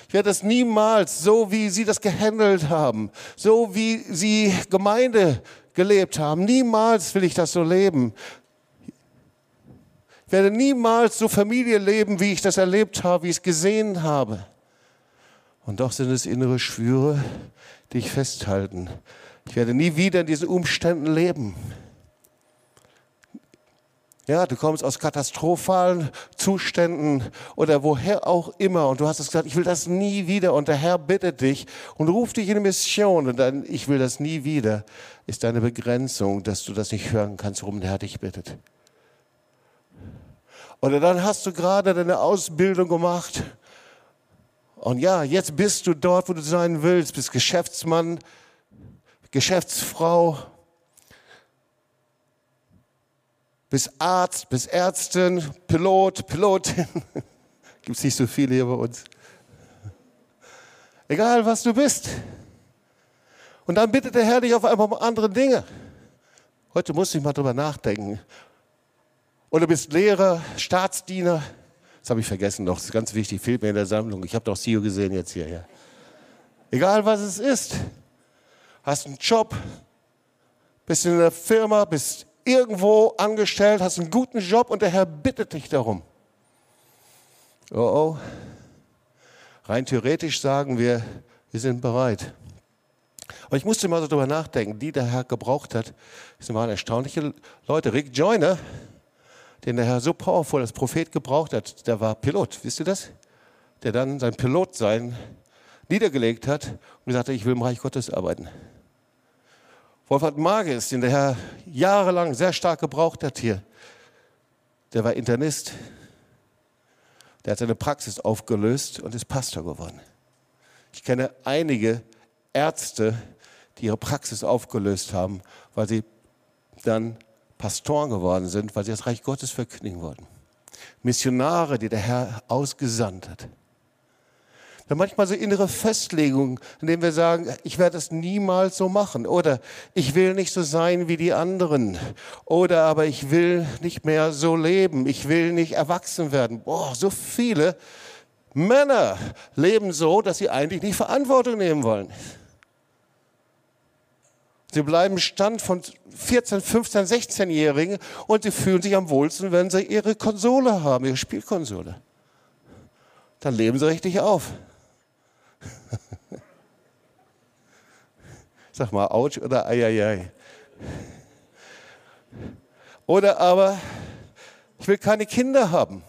Ich werde das niemals so, wie sie das gehandelt haben, so wie sie Gemeinde gelebt haben. Niemals will ich das so leben. Ich werde niemals so Familie leben, wie ich das erlebt habe, wie ich es gesehen habe. Und doch sind es innere Schwüre, die ich festhalten. Ich werde nie wieder in diesen Umständen leben. Ja, du kommst aus katastrophalen Zuständen oder woher auch immer und du hast es gesagt, ich will das nie wieder und der Herr bittet dich und ruft dich in die Mission und dann, ich will das nie wieder, ist deine Begrenzung, dass du das nicht hören kannst, worum der Herr dich bittet. Oder dann hast du gerade deine Ausbildung gemacht. Und ja, jetzt bist du dort, wo du sein willst, bist Geschäftsmann, Geschäftsfrau, bist Arzt, bist Ärztin, Pilot, Pilotin. Gibt es nicht so viele hier bei uns. Egal, was du bist. Und dann bittet der Herr dich auf einmal um andere Dinge. Heute muss ich mal drüber nachdenken. Oder bist Lehrer, Staatsdiener. Das habe ich vergessen noch, das ist ganz wichtig, fehlt mir in der Sammlung. Ich habe doch CEO gesehen jetzt hier. Ja. Egal was es ist. Hast einen Job, bist in der Firma, bist irgendwo angestellt, hast einen guten Job und der Herr bittet dich darum. Oh oh. Rein theoretisch sagen wir, wir sind bereit. Aber ich musste mal so darüber nachdenken, die der Herr gebraucht hat, das waren erstaunliche Leute. Rick Joyner, den der Herr so powerful als Prophet gebraucht hat, der war Pilot, wisst ihr das? Der dann sein Pilotsein niedergelegt hat und gesagt hat, ich will im Reich Gottes arbeiten. Wolfhard Marges, den der Herr jahrelang sehr stark gebraucht hat hier, der war Internist. Der hat seine Praxis aufgelöst und ist Pastor geworden. Ich kenne einige Ärzte, die ihre Praxis aufgelöst haben, weil sie dann Pastoren geworden sind, weil sie das Reich Gottes verkündigen wollten. Missionare, die der Herr ausgesandt hat. Haben manchmal so innere Festlegungen, indem wir sagen, ich werde das niemals so machen. Oder ich will nicht so sein wie die anderen. Oder aber ich will nicht mehr so leben. Ich will nicht erwachsen werden. Boah, so viele Männer leben so, dass sie eigentlich nicht Verantwortung nehmen wollen. Sie bleiben Stand von 14, 15, 16-Jährigen und sie fühlen sich am wohlsten, wenn sie ihre Konsole haben, ihre Spielkonsole. Dann leben sie richtig auf. Sag mal, ouch oder eieiei. Oder aber, ich will keine Kinder haben.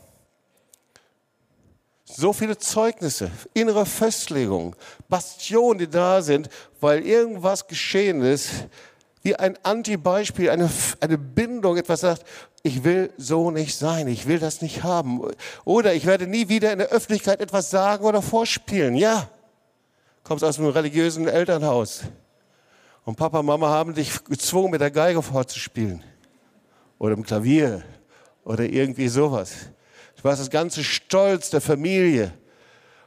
So viele Zeugnisse, innere Festlegungen, Bastionen, die da sind, weil irgendwas geschehen ist, wie ein Anti-Beispiel, eine, eine Bindung, etwas sagt, ich will so nicht sein, ich will das nicht haben. Oder ich werde nie wieder in der Öffentlichkeit etwas sagen oder vorspielen. Ja, kommst aus einem religiösen Elternhaus und Papa und Mama haben dich gezwungen, mit der Geige vorzuspielen oder im Klavier oder irgendwie sowas. Du warst das ganze Stolz der Familie.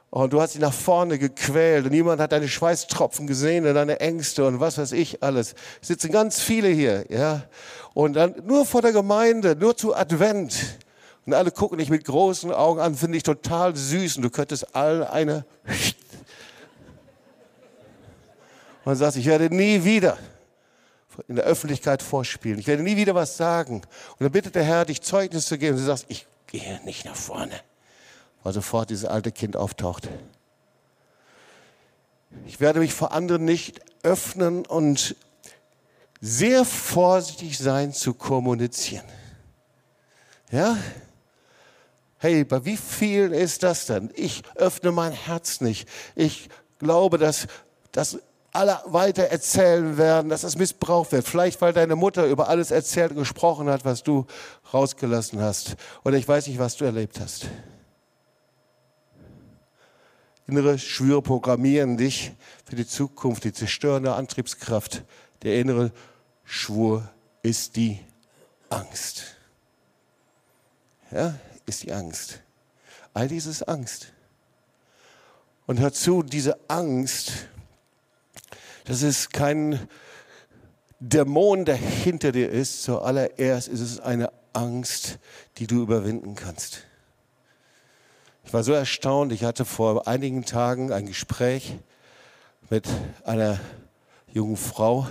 Und du hast sie nach vorne gequält und niemand hat deine Schweißtropfen gesehen und deine Ängste und was weiß ich alles. Es sitzen ganz viele hier, ja. Und dann nur vor der Gemeinde, nur zu Advent. Und alle gucken dich mit großen Augen an, finde ich total süß und du könntest allen eine und sagst, ich werde nie wieder in der Öffentlichkeit vorspielen. Ich werde nie wieder was sagen. Und dann bittet der Herr, dich Zeugnis zu geben. Und du sagst, ich gehe nicht nach vorne, weil sofort dieses alte Kind auftaucht. Ich werde mich vor anderen nicht öffnen und sehr vorsichtig sein zu kommunizieren. Ja? Hey, bei wie vielen ist das denn? Ich öffne mein Herz nicht. Ich glaube, dass, dass alle weiter erzählen werden, dass es missbraucht wird. Vielleicht, weil deine Mutter über alles erzählt und gesprochen hat, was du rausgelassen hast. Oder ich weiß nicht, was du erlebt hast. Innere Schwüre programmieren dich für die Zukunft, die zerstörende Antriebskraft. Der innere Schwur ist die Angst. Ja, ist die Angst. All dies ist Angst. Und hör zu, diese Angst, das ist kein Dämon, der hinter dir ist. Zuallererst ist es eine Angst, die du überwinden kannst. Ich war so erstaunt, ich hatte vor einigen Tagen ein Gespräch mit einer jungen Frau,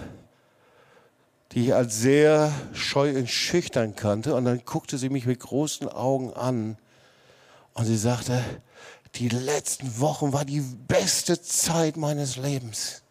die ich als sehr scheu und schüchtern kannte. Und dann guckte sie mich mit großen Augen an und sie sagte, die letzten Wochen war die beste Zeit meines Lebens.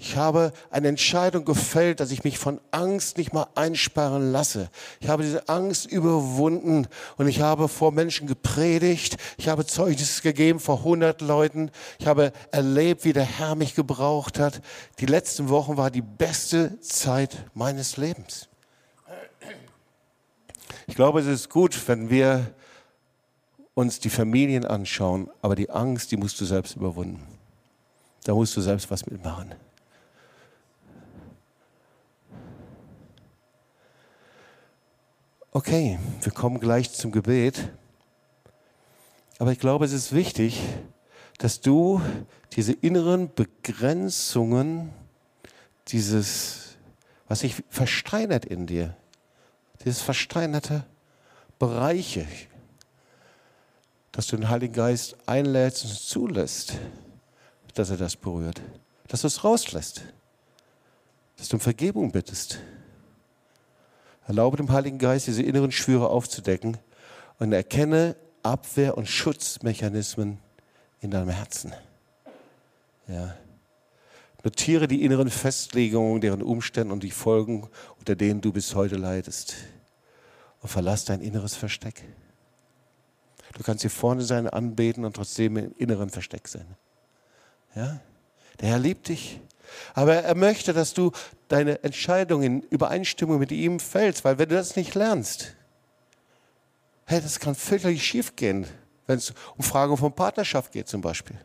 Ich habe eine Entscheidung gefällt, dass ich mich von Angst nicht mal einsperren lasse. Ich habe diese Angst überwunden und ich habe vor Menschen gepredigt. Ich habe Zeugnis gegeben vor 100 Leuten. Ich habe erlebt, wie der Herr mich gebraucht hat. Die letzten Wochen war die beste Zeit meines Lebens. Ich glaube, es ist gut, wenn wir uns die Familien anschauen, aber die Angst, die musst du selbst überwinden. Da musst du selbst was mitmachen. Okay, wir kommen gleich zum Gebet. Aber ich glaube, es ist wichtig, dass du diese inneren Begrenzungen, dieses, was sich versteinert in dir, dieses versteinerte Bereiche, dass du den Heiligen Geist einlädst und zulässt, dass er das berührt, dass du es rauslässt, dass du um Vergebung bittest Erlaube dem Heiligen Geist, diese inneren Schwüre aufzudecken und erkenne Abwehr- und Schutzmechanismen in deinem Herzen. Ja. Notiere die inneren Festlegungen, deren Umstände und die Folgen, unter denen du bis heute leidest. Und verlass dein inneres Versteck. Du kannst hier vorne sein, anbeten und trotzdem im inneren Versteck sein. Ja? Der Herr liebt dich. Aber er möchte, dass du deine Entscheidung in Übereinstimmung mit ihm fällst, weil wenn du das nicht lernst, hey, das kann völlig schief gehen, wenn es um Fragen von Partnerschaft geht zum Beispiel.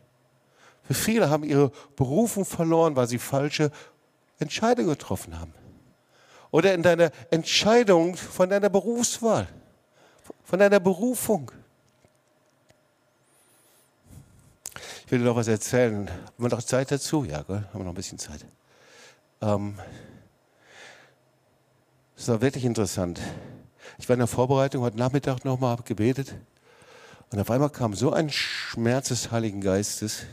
Für viele haben ihre Berufung verloren, weil sie falsche Entscheidungen getroffen haben. Oder in deiner Entscheidung von deiner Berufswahl, von deiner Berufung. Ich will dir noch was erzählen. Haben wir noch Zeit dazu? Ja, gell? haben wir noch ein bisschen Zeit. Ähm, das war wirklich interessant. Ich war in der Vorbereitung heute Nachmittag nochmal gebetet und auf einmal kam so ein Schmerz des Heiligen Geistes.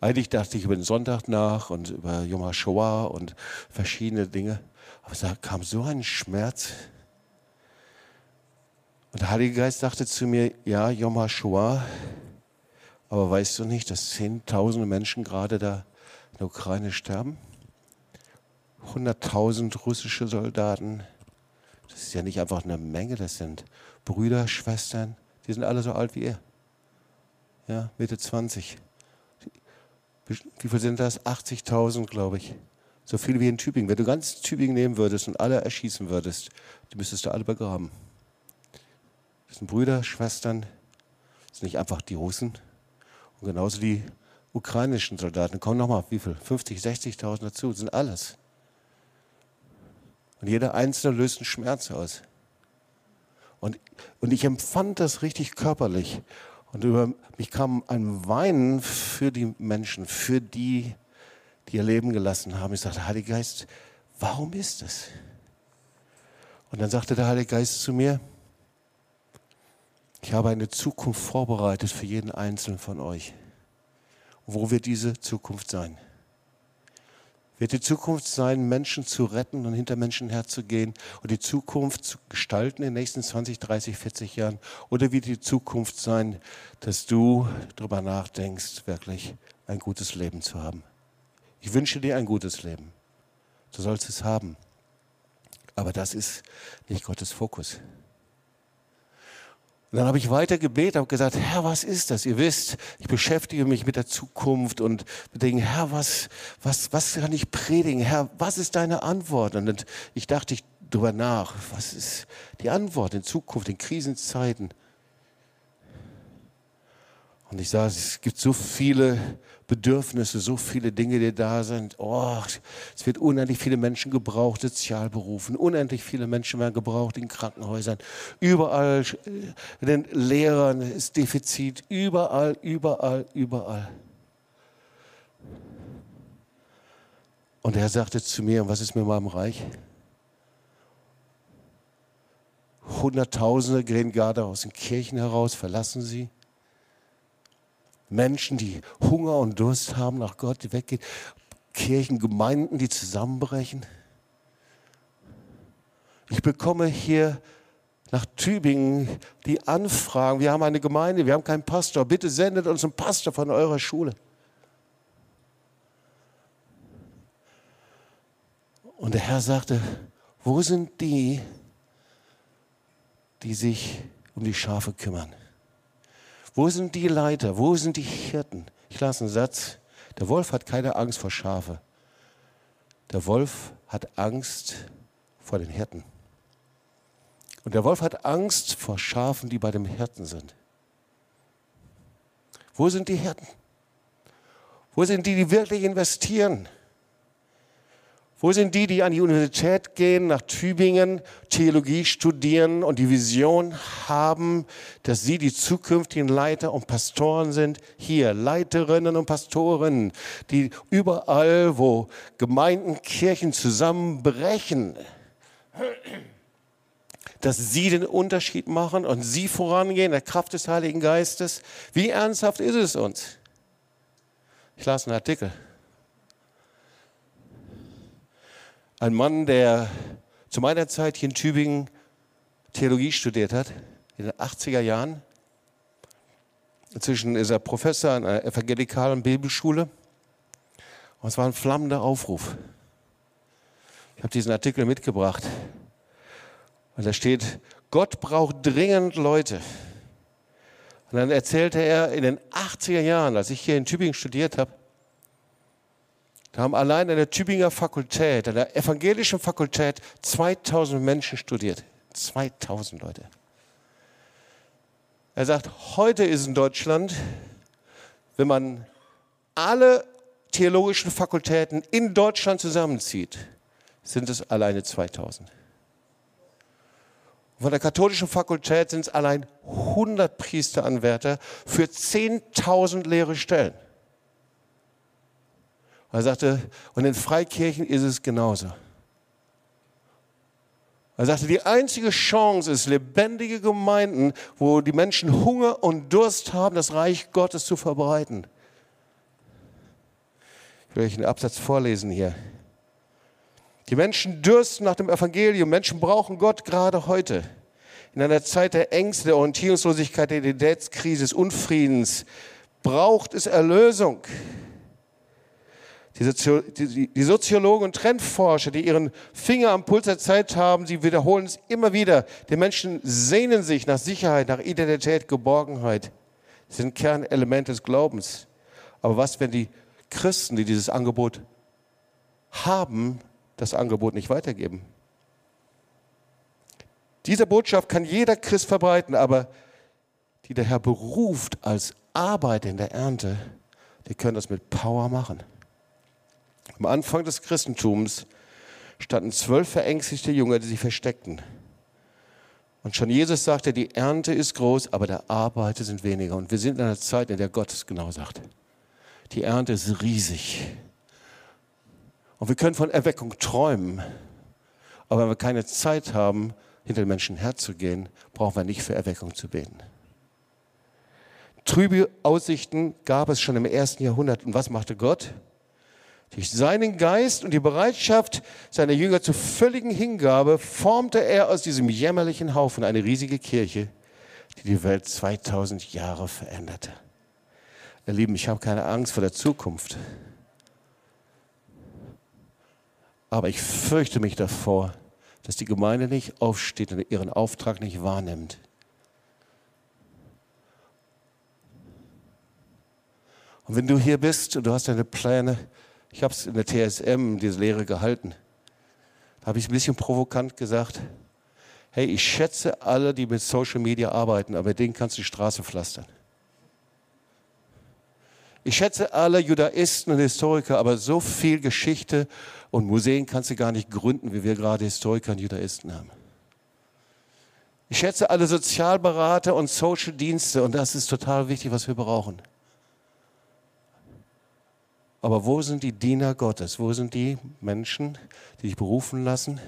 Eigentlich dachte ich über den Sonntag nach und über Yom HaShoah und verschiedene Dinge. Aber es kam so ein Schmerz. Und der Heilige Geist sagte zu mir, ja, Yom HaShoah, aber weißt du nicht, dass Zehntausende Menschen gerade da in der Ukraine sterben? 100.000 russische Soldaten. Das ist ja nicht einfach eine Menge, das sind Brüder, Schwestern, die sind alle so alt wie ihr. Ja, Mitte 20. Wie viel sind das? 80.000, glaube ich. So viele wie in Tübingen. Wenn du ganz Tübingen nehmen würdest und alle erschießen würdest, die müsstest du alle begraben. Das sind Brüder, Schwestern, das sind nicht einfach die Russen, und genauso die ukrainischen Soldaten. Kommen nochmal, wie viel? 50, 60.000 dazu, das sind alles. Und jeder Einzelne löst einen Schmerz aus. Und, und ich empfand das richtig körperlich. Und über mich kam ein Weinen für die Menschen, für die, die ihr Leben gelassen haben. Ich sagte, Heiliger Geist, warum ist das? Und dann sagte der Heilige Geist zu mir, ich habe eine Zukunft vorbereitet für jeden Einzelnen von euch. Wo wird diese Zukunft sein? Wird die Zukunft sein, Menschen zu retten und hinter Menschen herzugehen und die Zukunft zu gestalten in den nächsten 20, 30, 40 Jahren? Oder wird die Zukunft sein, dass du darüber nachdenkst, wirklich ein gutes Leben zu haben? Ich wünsche dir ein gutes Leben. Du sollst es haben. Aber das ist nicht Gottes Fokus. Und dann habe ich weiter gebetet, habe gesagt, Herr, was ist das? Ihr wisst, ich beschäftige mich mit der Zukunft und denke, Herr, was, was, was kann ich predigen? Herr, was ist deine Antwort? Und ich dachte ich drüber nach, was ist die Antwort in Zukunft, in Krisenzeiten? Und ich sage, es gibt so viele Bedürfnisse, so viele Dinge, die da sind. Oh, es wird unendlich viele Menschen gebraucht, Sozialberufen, unendlich viele Menschen werden gebraucht in Krankenhäusern. Überall, in äh, den Lehrern ist Defizit, überall, überall, überall. Und er sagte zu mir, was ist mit meinem Reich? Hunderttausende gehen gerade aus den Kirchen heraus, verlassen sie. Menschen, die Hunger und Durst haben nach Gott, die weggehen. Kirchen, Gemeinden, die zusammenbrechen. Ich bekomme hier nach Tübingen die Anfragen, wir haben eine Gemeinde, wir haben keinen Pastor, bitte sendet uns einen Pastor von eurer Schule. Und der Herr sagte, wo sind die, die sich um die Schafe kümmern? Wo sind die Leiter? Wo sind die Hirten? Ich lasse einen Satz. Der Wolf hat keine Angst vor Schafe. Der Wolf hat Angst vor den Hirten. Und der Wolf hat Angst vor Schafen, die bei dem Hirten sind. Wo sind die Hirten? Wo sind die, die wirklich investieren? Wo sind die, die an die Universität gehen, nach Tübingen, Theologie studieren und die Vision haben, dass sie die zukünftigen Leiter und Pastoren sind? Hier, Leiterinnen und Pastoren, die überall, wo Gemeinden, Kirchen zusammenbrechen, dass sie den Unterschied machen und sie vorangehen, der Kraft des Heiligen Geistes. Wie ernsthaft ist es uns? Ich las einen Artikel. Ein Mann, der zu meiner Zeit hier in Tübingen Theologie studiert hat, in den 80er Jahren. Inzwischen ist er Professor an einer evangelikalen Bibelschule. Und es war ein flammender Aufruf. Ich habe diesen Artikel mitgebracht. Und da steht, Gott braucht dringend Leute. Und dann erzählte er in den 80er Jahren, als ich hier in Tübingen studiert habe, da haben allein an der Tübinger Fakultät, an der evangelischen Fakultät 2000 Menschen studiert. 2000 Leute. Er sagt, heute ist in Deutschland, wenn man alle theologischen Fakultäten in Deutschland zusammenzieht, sind es alleine 2000. Von der katholischen Fakultät sind es allein 100 Priesteranwärter für 10.000 leere Stellen. Er sagte, und in Freikirchen ist es genauso. Er sagte, die einzige Chance ist lebendige Gemeinden, wo die Menschen Hunger und Durst haben, das Reich Gottes zu verbreiten. Ich will euch einen Absatz vorlesen hier. Die Menschen dürsten nach dem Evangelium. Menschen brauchen Gott gerade heute. In einer Zeit der Ängste, der Orientierungslosigkeit, der Identitätskrise, des Unfriedens braucht es Erlösung. Die, Soziologen und Trendforscher, die ihren Finger am Puls der Zeit haben, sie wiederholen es immer wieder. Die Menschen sehnen sich nach Sicherheit, nach Identität, Geborgenheit. Das sind Kernelemente des Glaubens. Aber was, wenn die Christen, die dieses Angebot haben, das Angebot nicht weitergeben? Diese Botschaft kann jeder Christ verbreiten, aber die der Herr beruft als Arbeit in der Ernte, die können das mit Power machen. Am Anfang des Christentums standen zwölf verängstigte Jünger, die sich versteckten. Und schon Jesus sagte, die Ernte ist groß, aber der Arbeiter sind weniger. Und wir sind in einer Zeit, in der Gott es genau sagt. Die Ernte ist riesig. Und wir können von Erweckung träumen. Aber wenn wir keine Zeit haben, hinter den Menschen herzugehen, brauchen wir nicht für Erweckung zu beten. Trübe Aussichten gab es schon im ersten Jahrhundert. Und was machte Gott? Durch seinen Geist und die Bereitschaft seiner Jünger zur völligen Hingabe formte er aus diesem jämmerlichen Haufen eine riesige Kirche, die die Welt 2000 Jahre veränderte. Ihr Lieben, ich habe keine Angst vor der Zukunft. Aber ich fürchte mich davor, dass die Gemeinde nicht aufsteht und ihren Auftrag nicht wahrnimmt. Und wenn du hier bist und du hast deine Pläne ich habe es in der TSM, diese Lehre gehalten, da habe ich ein bisschen provokant gesagt, hey, ich schätze alle, die mit Social Media arbeiten, aber denen kannst du die Straße pflastern. Ich schätze alle Judaisten und Historiker, aber so viel Geschichte und Museen kannst du gar nicht gründen, wie wir gerade Historiker und Judaisten haben. Ich schätze alle Sozialberater und Social Dienste und das ist total wichtig, was wir brauchen. Aber wo sind die Diener Gottes? Wo sind die Menschen, die sich berufen lassen,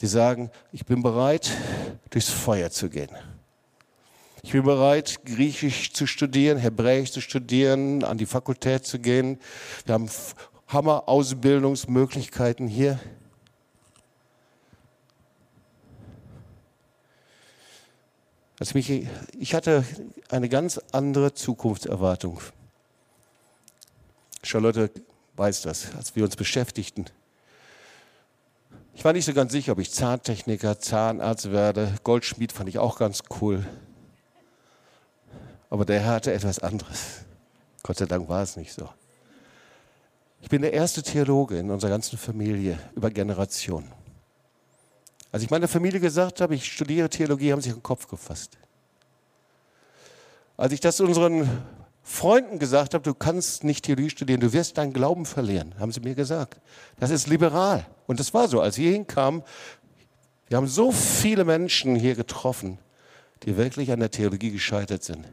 die sagen, ich bin bereit, durchs Feuer zu gehen. Ich bin bereit, Griechisch zu studieren, Hebräisch zu studieren, an die Fakultät zu gehen. Wir haben Hammer-Ausbildungsmöglichkeiten hier. Also mich, ich hatte eine ganz andere Zukunftserwartung. Charlotte weiß das, als wir uns beschäftigten. Ich war nicht so ganz sicher, ob ich Zahntechniker, Zahnarzt werde. Goldschmied fand ich auch ganz cool. Aber der Herr hatte etwas anderes. Gott sei Dank war es nicht so. Ich bin der erste Theologe in unserer ganzen Familie über Generationen. Als ich meiner Familie gesagt habe, ich studiere Theologie, haben sie den Kopf gefasst. Als ich das unseren Freunden gesagt habe, du kannst nicht Theologie studieren, du wirst deinen Glauben verlieren, haben sie mir gesagt. Das ist liberal. Und das war so. Als ich hinkam, wir haben so viele Menschen hier getroffen, die wirklich an der Theologie gescheitert sind.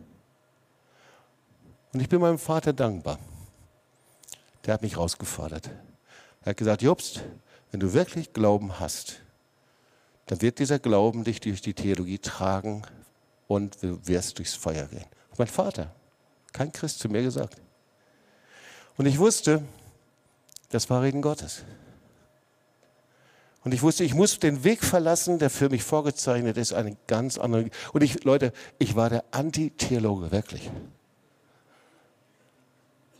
Und ich bin meinem Vater dankbar. Der hat mich rausgefordert. Er hat gesagt, Jobst, wenn du wirklich Glauben hast, dann wird dieser Glauben dich durch die Theologie tragen und du wirst durchs Feuer gehen. Mein Vater, kein Christ zu mir gesagt. Und ich wusste, das war Reden Gottes. Und ich wusste, ich muss den Weg verlassen, der für mich vorgezeichnet ist, einen ganz anderen. Und ich, Leute, ich war der Anti-Theologe, wirklich.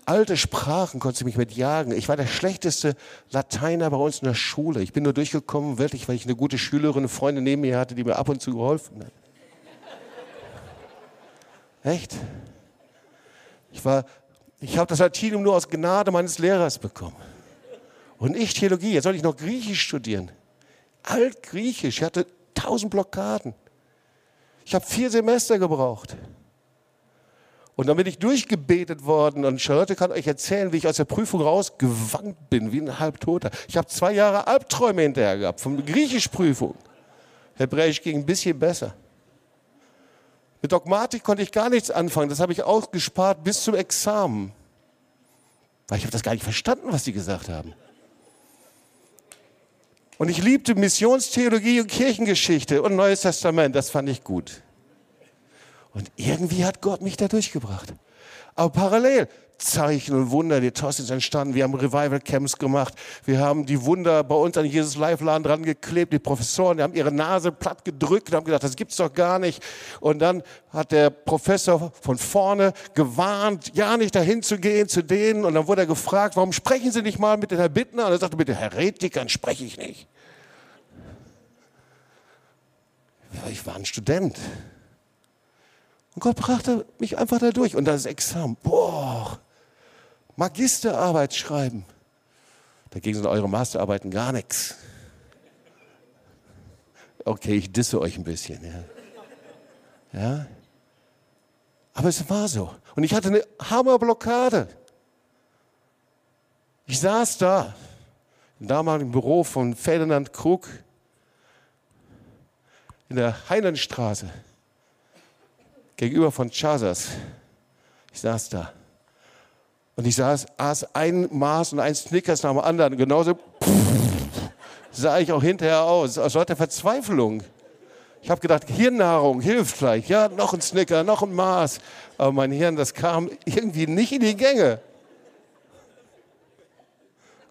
Alte Sprachen konnte ich mich mit jagen. Ich war der schlechteste Lateiner bei uns in der Schule. Ich bin nur durchgekommen, wirklich, weil ich eine gute Schülerin, eine Freundin neben mir hatte, die mir ab und zu geholfen hat. Echt? Ich ich habe das Latinum nur aus Gnade meines Lehrers bekommen. Und ich Theologie, jetzt soll ich noch Griechisch studieren. Altgriechisch, ich hatte tausend Blockaden. Ich habe vier Semester gebraucht. Und dann bin ich durchgebetet worden und Charlotte kann euch erzählen, wie ich aus der Prüfung rausgewankt bin, wie ein Halbtoter. Ich habe zwei Jahre Albträume hinterher gehabt, von Griechischprüfung. Hebräisch ging ein bisschen besser. Mit Dogmatik konnte ich gar nichts anfangen. Das habe ich ausgespart bis zum Examen. Weil ich habe das gar nicht verstanden, was sie gesagt haben. Und ich liebte Missionstheologie und Kirchengeschichte und Neues Testament. Das fand ich gut. Und irgendwie hat Gott mich da durchgebracht. Aber parallel Zeichen und Wunder, die TOS ist entstanden. Wir haben Revival Camps gemacht. Wir haben die Wunder bei uns an Jesus Live Laden dran geklebt. Die Professoren, die haben ihre Nase platt gedrückt und haben gesagt, das gibt's doch gar nicht. Und dann hat der Professor von vorne gewarnt, ja nicht dahin zu gehen zu denen. Und dann wurde er gefragt, warum sprechen Sie nicht mal mit den Herr Bittner? Und er sagte, mit den Heretikern spreche ich nicht. Ich war ein Student. Und Gott brachte mich einfach da durch. Und das Examen, boah, Magisterarbeit schreiben. Dagegen sind eure Masterarbeiten gar nichts. Okay, ich disse euch ein bisschen. Ja. ja. Aber es war so. Und ich hatte eine Hammerblockade. Ich saß da, im damaligen Büro von Ferdinand Krug in der Heinenstraße, gegenüber von Chasas. Ich saß da. Und ich saß, aß ein Maß und ein Snickers nach dem anderen. Genauso sah ich auch hinterher aus, aus lauter Verzweiflung. Ich habe gedacht, Hirnnahrung hilft vielleicht. Ja, noch ein Snicker, noch ein Maß. Aber mein Hirn, das kam irgendwie nicht in die Gänge.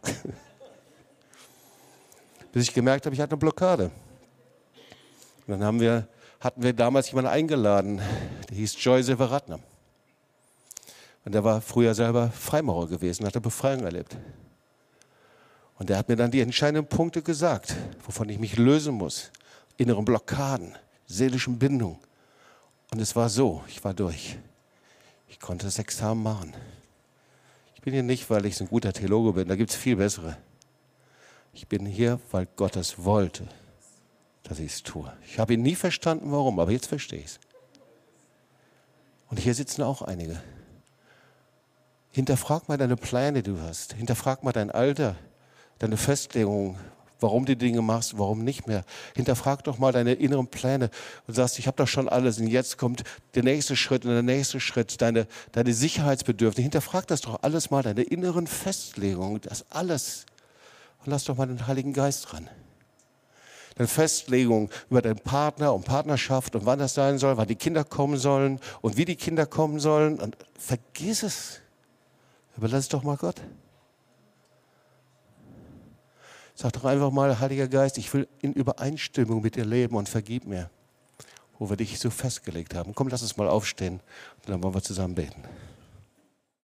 Bis ich gemerkt habe, ich hatte eine Blockade. Und dann haben wir, hatten wir damals jemanden eingeladen, der hieß Joy Silveratner. Und der war früher selber Freimaurer gewesen, hat eine Befreiung erlebt. Und der hat mir dann die entscheidenden Punkte gesagt, wovon ich mich lösen muss. Inneren Blockaden, seelischen Bindungen. Und es war so, ich war durch. Ich konnte das Examen machen. Ich bin hier nicht, weil ich so ein guter Theologe bin, da gibt es viel bessere. Ich bin hier, weil Gott es wollte, dass ich es tue. Ich habe ihn nie verstanden, warum, aber jetzt verstehe ich es. Und hier sitzen auch einige. Hinterfrag mal deine Pläne, die du hast. Hinterfrag mal dein Alter, deine Festlegung, warum du Dinge machst, warum nicht mehr. Hinterfrag doch mal deine inneren Pläne und sagst, ich habe doch schon alles und jetzt kommt der nächste Schritt und der nächste Schritt, deine, deine Sicherheitsbedürfnisse. Hinterfrag das doch alles mal, deine inneren Festlegungen, das alles. Und lass doch mal den Heiligen Geist dran. Deine Festlegung über deinen Partner und Partnerschaft und wann das sein soll, wann die Kinder kommen sollen und wie die Kinder kommen sollen. Und vergiss es. Überlass es doch mal Gott. Sag doch einfach mal, Heiliger Geist, ich will in Übereinstimmung mit dir leben und vergib mir, wo wir dich so festgelegt haben. Komm, lass uns mal aufstehen und dann wollen wir zusammen beten.